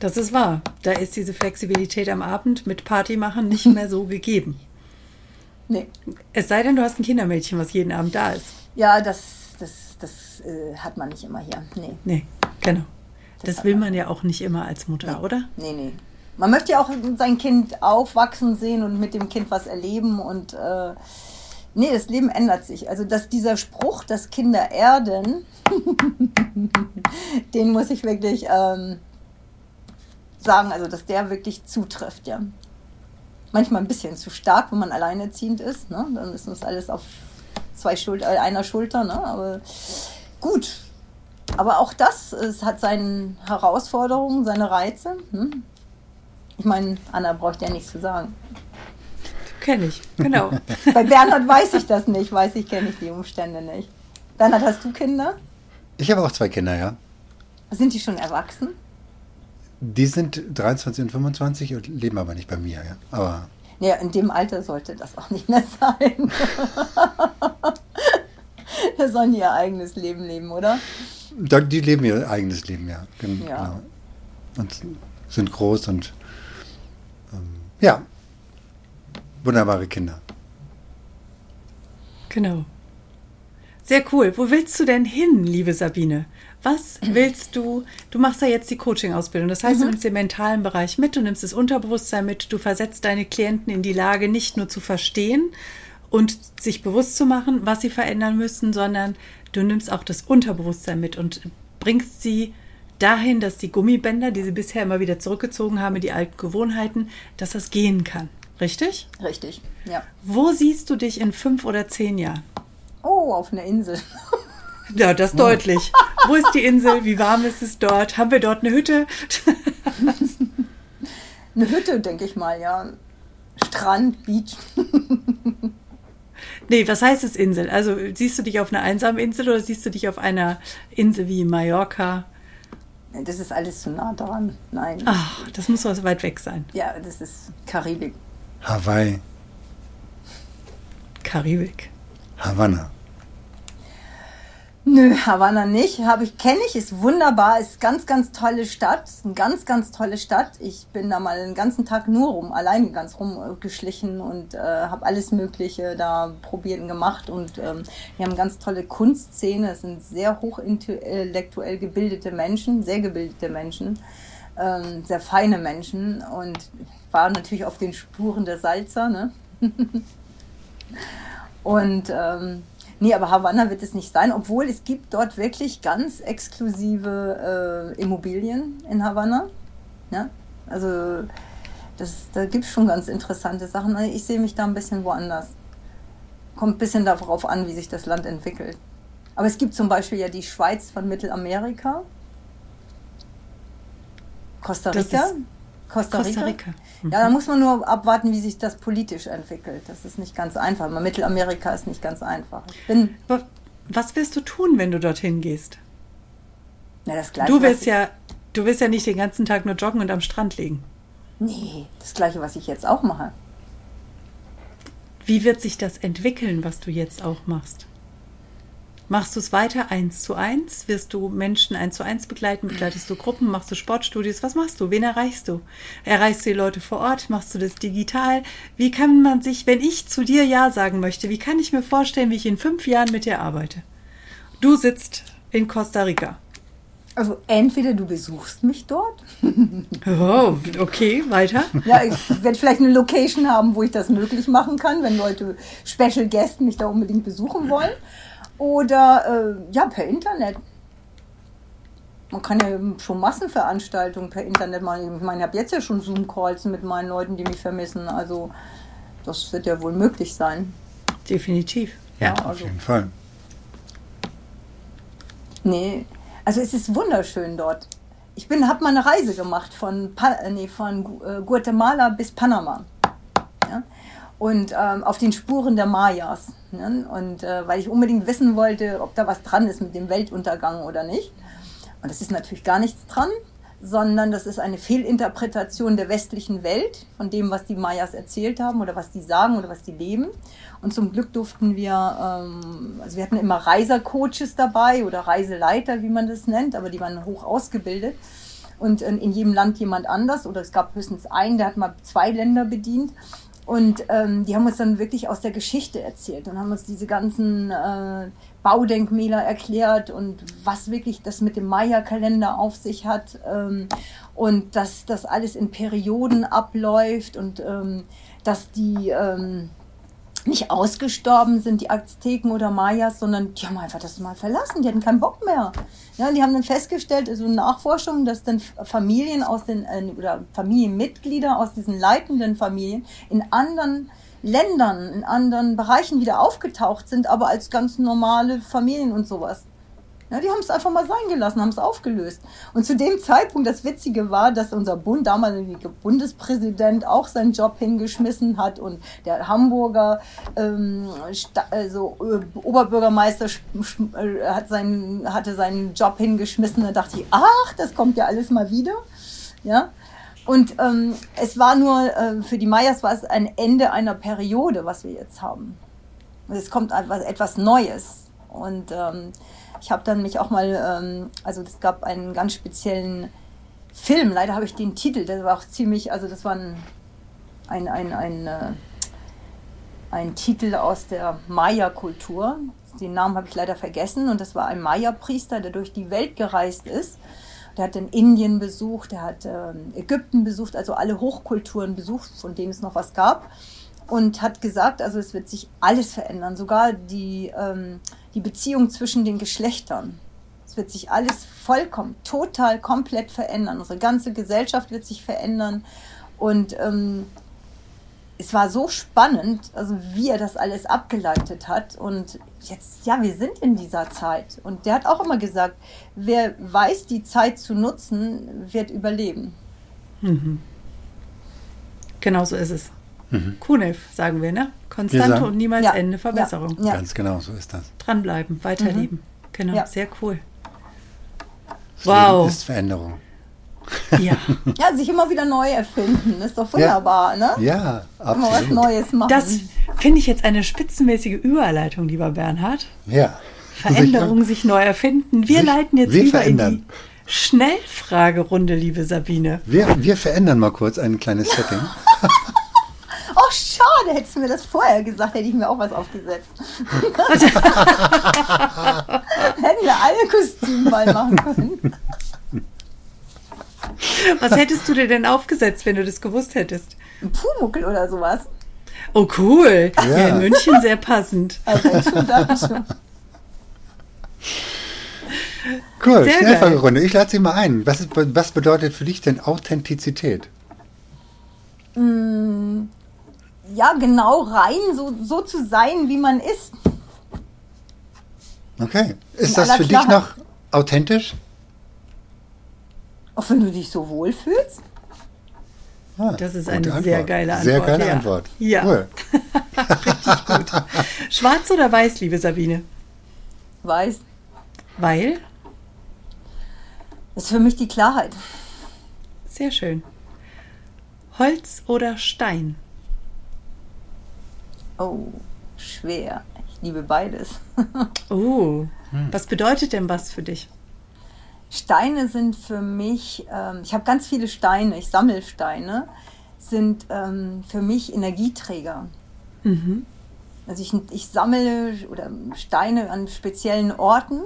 Das ist wahr. Da ist diese Flexibilität am Abend mit Party machen nicht mehr so gegeben. Nee. Es sei denn, du hast ein Kindermädchen, was jeden Abend da ist. Ja, das, das, das äh, hat man nicht immer hier. Nee. Nee, genau. Das, das will man, ja auch nicht immer als Mutter, nee. oder? Nee, nee. Man möchte ja auch sein Kind aufwachsen sehen und mit dem Kind was erleben und äh, nee, das Leben ändert sich. Also dass dieser Spruch, dass Kinder erden, den muss ich wirklich ähm, sagen, also dass der wirklich zutrifft, ja. Manchmal ein bisschen zu stark, wenn man alleinerziehend ist, ne? Dann ist uns alles auf zwei Schul äh, einer Schulter, ne? Aber gut. Aber auch das, es hat seine Herausforderungen, seine Reize. Hm? Ich meine, Anna braucht ja nichts zu sagen. Kenne ich, genau. Bei Bernhard weiß ich das nicht, weiß ich, kenne ich die Umstände nicht. Bernhard, hast du Kinder? Ich habe auch zwei Kinder, ja. Sind die schon erwachsen? Die sind 23 und 25 und leben aber nicht bei mir, ja. Aber. Ja, in dem Alter sollte das auch nicht mehr sein. da sollen die ihr eigenes Leben leben, oder? Die leben ihr eigenes Leben, ja. Genau. ja. Und sind groß und ähm, ja, wunderbare Kinder. Genau. Sehr cool. Wo willst du denn hin, liebe Sabine? Was willst du? Du machst ja jetzt die Coaching-Ausbildung. Das heißt, mhm. du nimmst den mentalen Bereich mit, du nimmst das Unterbewusstsein mit, du versetzt deine Klienten in die Lage, nicht nur zu verstehen und sich bewusst zu machen, was sie verändern müssen, sondern du nimmst auch das Unterbewusstsein mit und bringst sie dahin, dass die Gummibänder, die sie bisher immer wieder zurückgezogen haben, die alten Gewohnheiten, dass das gehen kann. Richtig? Richtig, ja. Wo siehst du dich in fünf oder zehn Jahren? Oh, auf einer Insel. Ja, das deutlich. Wo ist die Insel? Wie warm ist es dort? Haben wir dort eine Hütte? eine Hütte, denke ich mal, ja. Strand, Beach. nee, was heißt es Insel? Also siehst du dich auf einer einsamen Insel oder siehst du dich auf einer Insel wie Mallorca? Das ist alles zu nah dran. Nein. Ach, das muss so weit weg sein. Ja, das ist Karibik. Hawaii. Karibik. Havanna. Nö, Havanna nicht. Habe ich, kenne ich, ist wunderbar, ist ganz, ganz tolle Stadt. Eine ganz, ganz tolle Stadt. Ich bin da mal den ganzen Tag nur rum, alleine ganz rumgeschlichen und äh, habe alles Mögliche da probiert und gemacht. Und ähm, wir haben ganz tolle Kunstszene. Es sind sehr hochintellektuell gebildete Menschen, sehr gebildete Menschen, ähm, sehr feine Menschen. Und war natürlich auf den Spuren der Salzer. Ne? und ähm, Nee, aber Havanna wird es nicht sein, obwohl es gibt dort wirklich ganz exklusive äh, Immobilien in Havanna. Ja? Also das, da gibt es schon ganz interessante Sachen. Also ich sehe mich da ein bisschen woanders. Kommt ein bisschen darauf an, wie sich das Land entwickelt. Aber es gibt zum Beispiel ja die Schweiz von Mittelamerika. Costa Rica. Costa Rica. Costa Rica. Mhm. Ja, da muss man nur abwarten, wie sich das politisch entwickelt. Das ist nicht ganz einfach. Mittelamerika ist nicht ganz einfach. Bin Was wirst du tun, wenn du dorthin gehst? Ja, das Gleiche, du willst ja, du willst ja nicht den ganzen Tag nur joggen und am Strand liegen. Nee, das gleiche, was ich jetzt auch mache. Wie wird sich das entwickeln, was du jetzt auch machst? Machst du es weiter eins zu eins? Wirst du Menschen eins zu eins begleiten? Begleitest du Gruppen? Machst du Sportstudios? Was machst du? Wen erreichst du? Erreichst du die Leute vor Ort? Machst du das digital? Wie kann man sich, wenn ich zu dir Ja sagen möchte, wie kann ich mir vorstellen, wie ich in fünf Jahren mit dir arbeite? Du sitzt in Costa Rica. Also entweder du besuchst mich dort. oh, okay, weiter. Ja, ich werde vielleicht eine Location haben, wo ich das möglich machen kann, wenn Leute, Special Guests mich da unbedingt besuchen wollen. Oder äh, ja, per Internet. Man kann ja schon Massenveranstaltungen per Internet machen. Ich meine, ich habe jetzt ja schon Zoom-Calls mit meinen Leuten, die mich vermissen. Also das wird ja wohl möglich sein. Definitiv. Ja, ja also, auf jeden Fall. Nee, also es ist wunderschön dort. Ich bin, habe mal eine Reise gemacht von, pa nee, von äh, Guatemala bis Panama. Und ähm, auf den Spuren der Mayas. Ne? Und äh, weil ich unbedingt wissen wollte, ob da was dran ist mit dem Weltuntergang oder nicht. Und es ist natürlich gar nichts dran, sondern das ist eine Fehlinterpretation der westlichen Welt von dem, was die Mayas erzählt haben oder was die sagen oder was die leben. Und zum Glück durften wir, ähm, also wir hatten immer Reisercoaches dabei oder Reiseleiter, wie man das nennt, aber die waren hoch ausgebildet. Und in jedem Land jemand anders oder es gab höchstens einen, der hat mal zwei Länder bedient. Und ähm, die haben uns dann wirklich aus der Geschichte erzählt und haben uns diese ganzen äh, Baudenkmäler erklärt und was wirklich das mit dem Maya-Kalender auf sich hat ähm, und dass das alles in Perioden abläuft und ähm, dass die ähm, nicht ausgestorben sind, die Azteken oder Mayas, sondern die haben einfach das mal verlassen, die hatten keinen Bock mehr. Ja, die haben dann festgestellt, also Nachforschungen, dass dann Familien aus den, äh, oder Familienmitglieder aus diesen leitenden Familien in anderen Ländern, in anderen Bereichen wieder aufgetaucht sind, aber als ganz normale Familien und sowas. Ja, die haben es einfach mal sein gelassen, haben es aufgelöst. Und zu dem Zeitpunkt, das Witzige war, dass unser Bund, damalige Bundespräsident, auch seinen Job hingeschmissen hat und der Hamburger ähm, also, äh, Oberbürgermeister äh, hat seinen, hatte seinen Job hingeschmissen. Da dachte ich, ach, das kommt ja alles mal wieder. Ja, und ähm, es war nur, äh, für die Mayas war es ein Ende einer Periode, was wir jetzt haben. Es kommt etwas, etwas Neues. Und ähm, ich habe dann mich auch mal, ähm, also es gab einen ganz speziellen Film, leider habe ich den Titel, der war auch ziemlich, also das war ein, ein, ein, ein, äh, ein Titel aus der Maya-Kultur. Den Namen habe ich leider vergessen und das war ein Maya-Priester, der durch die Welt gereist ist. Der hat in Indien besucht, der hat äh, Ägypten besucht, also alle Hochkulturen besucht, von denen es noch was gab. Und hat gesagt, also es wird sich alles verändern, sogar die ähm, die Beziehung zwischen den Geschlechtern. Es wird sich alles vollkommen, total, komplett verändern. Unsere ganze Gesellschaft wird sich verändern. Und ähm, es war so spannend, also wie er das alles abgeleitet hat. Und jetzt, ja, wir sind in dieser Zeit. Und der hat auch immer gesagt, wer weiß, die Zeit zu nutzen, wird überleben. Genau so ist es. Kunef, sagen wir, ne? Konstante sagen- und niemals Ja, Ende Verbesserung. Ja. Ganz genau, so ist das. Dranbleiben, weiterleben. Genau, Ja. sehr cool. Das Wow. Leben ist Veränderung. Ja, Ja, sich immer wieder neu erfinden, ist doch wunderbar, ne? Ja, Immer was absolut. Neues machen. das finde ich jetzt eine spitzenmäßige Überleitung, lieber Bernhard. Ja. Veränderung, sich neu erfinden. Wir Sich- leiten jetzt wir über in verändern. die Schnellfragerunde, liebe Sabine. Wir, wir verändern mal kurz ein kleines Setting. Oh, schade, hättest du mir das vorher gesagt, hätte ich mir auch was aufgesetzt. Hätten wir alle Kostümball machen können. Was hättest du dir denn aufgesetzt, wenn du das gewusst hättest? Ein Pumuckel oder sowas. Oh, cool. Ja, Ja. in München sehr passend. Also schon, dann schon. Cool, Sehr Schnellfragerunde. Ich lade Sie mal ein. Was, ist, was bedeutet für dich denn Authentizität? Mm, Ja, genau rein, so, so zu sein, wie man ist. Okay. Ist In das für dich noch Klarheit. authentisch? Auch wenn du dich so wohlfühlst. Ah, Das ist eine sehr geile Sehr Antwort, geile ja. Antwort. Ja. Cool. Schwarz oder weiß, liebe Sabine? Weiß. Weil? Das ist für mich die Klarheit. Sehr schön. Holz oder Stein? Oh, schwer. Ich liebe beides. Oh, Hm. was bedeutet denn was für dich? Steine sind für mich, ähm, ich habe ganz viele Steine, ich sammle Steine, sind ähm, für mich Energieträger. Mhm. Also ich, ich sammle oder Steine an speziellen Orten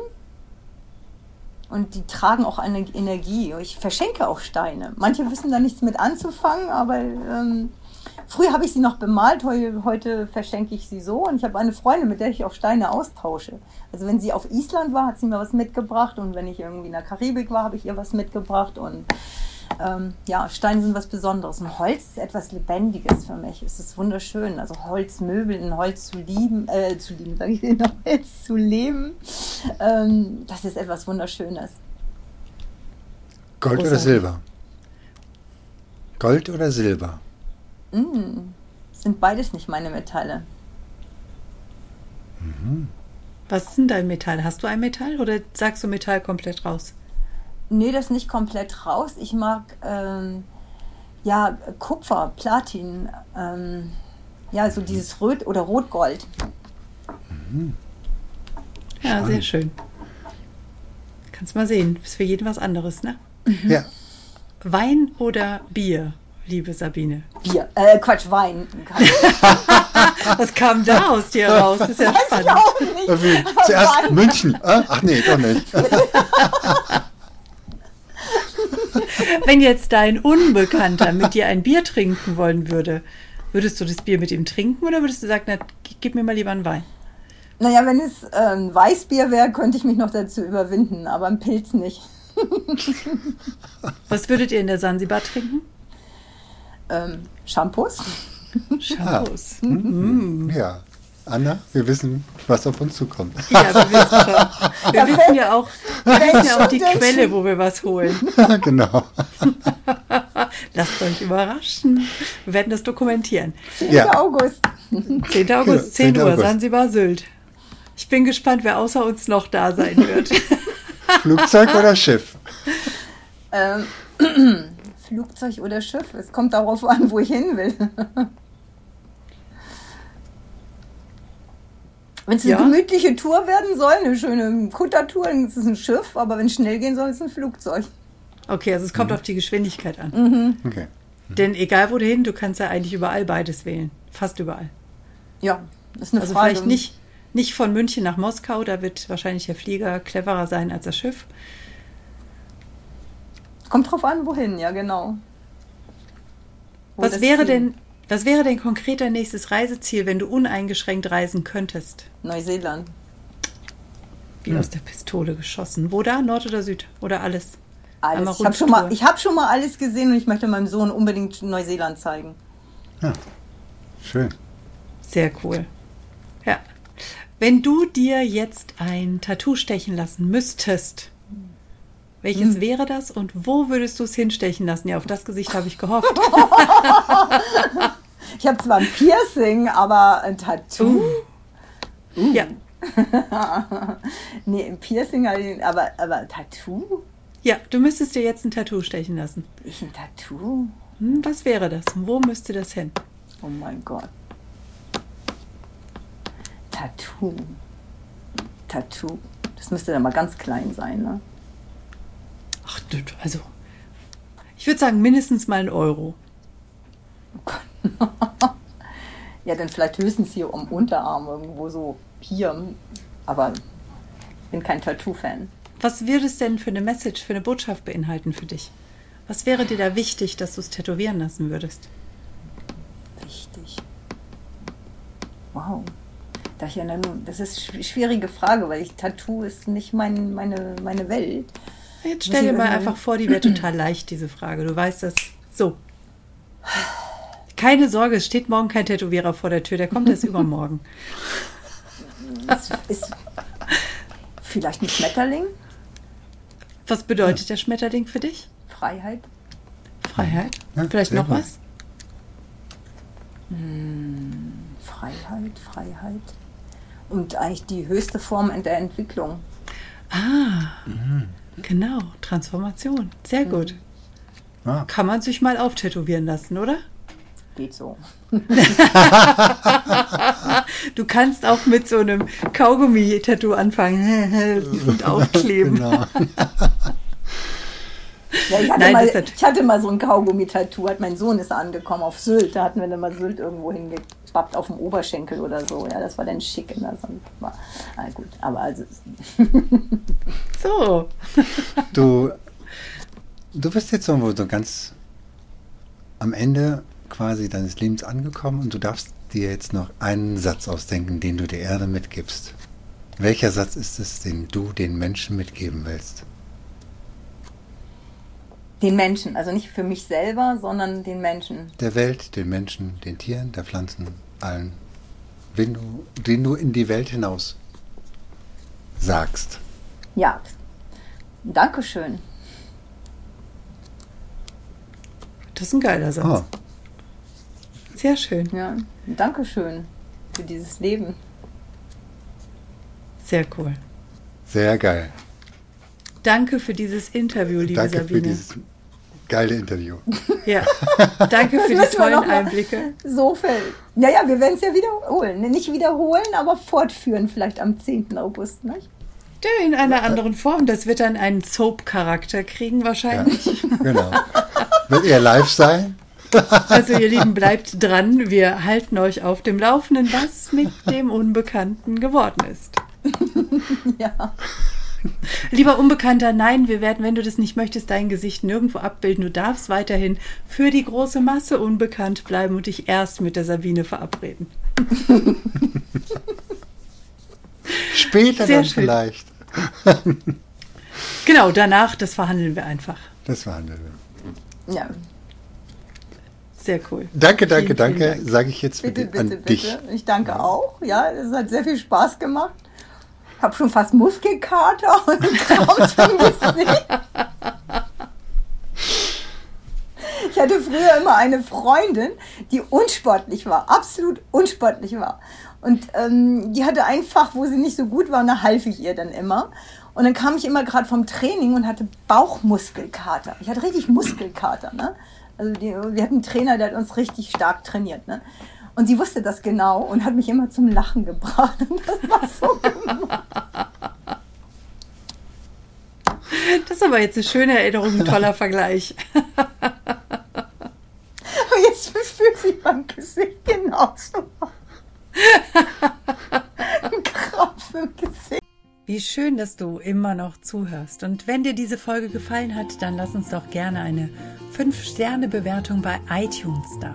und die tragen auch eine Energie. Ich verschenke auch Steine. Manche wissen da nichts mit anzufangen, aber ähm, früher habe ich sie noch bemalt, heute, heute verschenke ich sie so. Und ich habe eine Freundin, mit der ich auch Steine austausche. Also wenn sie auf Island war, hat sie mir was mitgebracht und wenn ich irgendwie in der Karibik war, habe ich ihr was mitgebracht und ähm, ja, Steine sind was Besonderes und Holz ist etwas Lebendiges für mich. Es ist wunderschön. Also Holzmöbel, in Holz zu lieben, äh, zu lieben, sage ich, in Holz zu leben, ähm, das ist etwas Wunderschönes. Gold oder Großartig. Silber? Gold oder Silber? Mm, sind beides nicht meine Metalle. Was ist denn dein Metall? Hast du ein Metall oder sagst du Metall komplett raus? Nee, das nicht komplett raus. Ich mag ähm, ja Kupfer, Platin, ähm, ja, so dieses Rot- oder Rotgold. Ja, Spannend. sehr schön. Kannst mal sehen, ist für jeden was anderes, ne? Ja. Wein oder Bier, liebe Sabine? Bier, äh, Quatsch, Wein. Was kam da aus dir raus? Das ist ja Weiß ich spannend. auch nicht. Zuerst Wein. München. Ah, Ach nee, doch nicht. Wenn jetzt dein Unbekannter mit dir ein Bier trinken wollen würde, würdest du das Bier mit ihm trinken oder würdest du sagen, na, gib mir mal lieber einen Wein? Naja, wenn es ähm, Weißbier wäre, könnte ich mich noch dazu überwinden, aber ein Pilz nicht. Was würdet ihr in der Sansibar trinken? Ähm, Shampoos? Shampoos. Ja. Anna, wir wissen, was auf uns zukommt. Ja, wir wissen schon. Wir wissen ja auch, wir wissen ja auch die Quelle, wo wir was holen. genau. Lasst euch überraschen. Wir werden das dokumentieren. 10. Ja. August. 10. August, 10 10. Uhr, August. Sansibar Sylt. Ich bin gespannt, wer außer uns noch da sein wird. Flugzeug oder Schiff? Ähm, Flugzeug oder Schiff? Es kommt darauf an, wo ich hin will. Wenn es eine Ja. gemütliche Tour werden soll, eine schöne Kuttertour, dann ist es ein Schiff, aber wenn es schnell gehen soll, ist es ein Flugzeug. Okay, also es kommt auf die Geschwindigkeit an. Mhm. Okay. Denn egal wo du hin, du kannst ja eigentlich überall beides wählen. Fast überall. Ja, das ist eine Also Frage. vielleicht nicht, nicht von München nach Moskau, da wird wahrscheinlich der Flieger cleverer sein als das Schiff. Kommt drauf an, wohin, ja, genau. Wo Was wäre Ziel- denn, was wäre denn konkret dein nächstes Reiseziel, wenn du uneingeschränkt reisen könntest? Neuseeland. Wie aus der Pistole geschossen. Wo da? Nord oder Süd? Oder alles? Alles. Ich habe schon, mal- Rundtour. ich hab schon mal alles gesehen und ich möchte meinem Sohn unbedingt Neuseeland zeigen. Ja. Schön. Sehr cool. Ja. Wenn du dir jetzt ein Tattoo stechen lassen müsstest, welches wäre das und wo würdest du es hinstechen lassen? Ja, auf das Gesicht habe ich gehofft. Ich habe zwar ein Piercing, aber ein Tattoo. Ja. Nee, ein Piercing, aber, aber ein Tattoo? Ja, du müsstest dir jetzt ein Tattoo stechen lassen. Ich ein Tattoo? Hm, was wäre das? Wo müsste das hin? Oh mein Gott. Tattoo. Tattoo. Das müsste dann mal ganz klein sein, ne? Ach, also. Ich würde sagen, mindestens mal ein Euro. Ja, dann vielleicht höchstens hier am Unterarm irgendwo so hier. Aber ich bin kein Tattoo-Fan. Was würde es denn für eine Message, für eine Botschaft beinhalten für dich? Was wäre dir da wichtig, dass du es tätowieren lassen würdest? Wichtig. Wow. Das ist eine schwierige Frage, weil ich Tattoo ist nicht mein, meine, meine Welt. Jetzt stell dir mal einfach vor, die wäre total leicht, diese Frage. Du weißt das. So. Keine Sorge, es steht morgen kein Tätowierer vor der Tür, der kommt erst übermorgen. Ist vielleicht ein Schmetterling, Was bedeutet der Schmetterling für dich? Freiheit. Freiheit? Ja, Vielleicht noch gut. was? Freiheit, Freiheit. Und eigentlich die höchste Form in der Entwicklung. Ah, genau, Transformation. Sehr gut. Ah, Kann man sich mal auftätowieren lassen, oder? Geht so. Du kannst auch mit so einem Kaugummi-Tattoo anfangen und aufkleben. genau. Ja, ich, hatte Nein, mal, ich hatte mal so ein Kaugummi-Tattoo, hat mein Sohn ist angekommen auf Sylt. Da hatten wir dann mal Sylt irgendwo hingepappt auf dem Oberschenkel oder so. Ja, das war dann schick. Ne? War, na gut, aber also So. Du, du bist jetzt irgendwo so ganz am Ende quasi deines Lebens angekommen und du darfst dir jetzt noch einen Satz ausdenken, den du der Erde mitgibst. Welcher Satz ist es, den du den Menschen mitgeben willst? Den Menschen, also nicht für mich selber, sondern den Menschen. Der Welt, den Menschen, den Tieren, der Pflanzen, allen, den du, den du in die Welt hinaus sagst. Ja, Dankeschön. Das ist ein geiler Satz. Oh, Sehr schön. Ja, Dankeschön für dieses Leben. Sehr cool. sehr geil. Danke für dieses Interview, liebe Danke Sabine. Geile Interview. Ja. Danke für die tollen Einblicke. So viel. Ja, ja, wir werden es ja wiederholen. Nicht wiederholen, aber fortführen, vielleicht am 10. August. Nicht? Ja, in einer anderen Form. Das wird dann einen Soap-Charakter kriegen Ja, wahrscheinlich. genau. Wird er live sein? Also ihr Lieben, bleibt dran. Wir halten euch auf dem Laufenden, was mit dem Unbekannten geworden ist. Ja. Lieber Unbekannter, nein, wir werden, wenn du das nicht möchtest, dein Gesicht nirgendwo abbilden. Du darfst weiterhin für die große Masse unbekannt bleiben und dich erst mit der Sabine verabreden. Später Sehr dann schön. vielleicht. Genau, danach, das verhandeln wir einfach. Das war eine. ja. Sehr cool. Danke, danke, Vielen, danke, vielen Dank. sage ich jetzt Bitte, bitte, an bitte, dich. bitte. Ich danke auch. Ja, es hat sehr viel Spaß gemacht. Ich habe schon fast Muskelkater und im Gesicht. Ich hatte früher immer eine Freundin, die unsportlich war, absolut unsportlich war. Und ähm, die hatte ein Fach, wo sie nicht so gut war, und da half ich ihr dann immer. Und dann kam ich immer gerade vom Training und hatte Bauchmuskelkater. Ich hatte richtig Muskelkater. Ne? Also die, wir hatten einen Trainer, der hat uns richtig stark trainiert. Ne? Und sie wusste das genau und hat mich immer zum Lachen gebracht. Und das war so. Das ist aber jetzt eine schöne Erinnerung, ein toller Vergleich. Aber jetzt fühlt sich mein Gesicht genauso. Ein Krampf im Gesicht. Wie schön, dass du immer noch zuhörst. Und wenn dir diese Folge gefallen hat, dann lass uns doch gerne eine 5-Sterne-Bewertung bei iTunes da.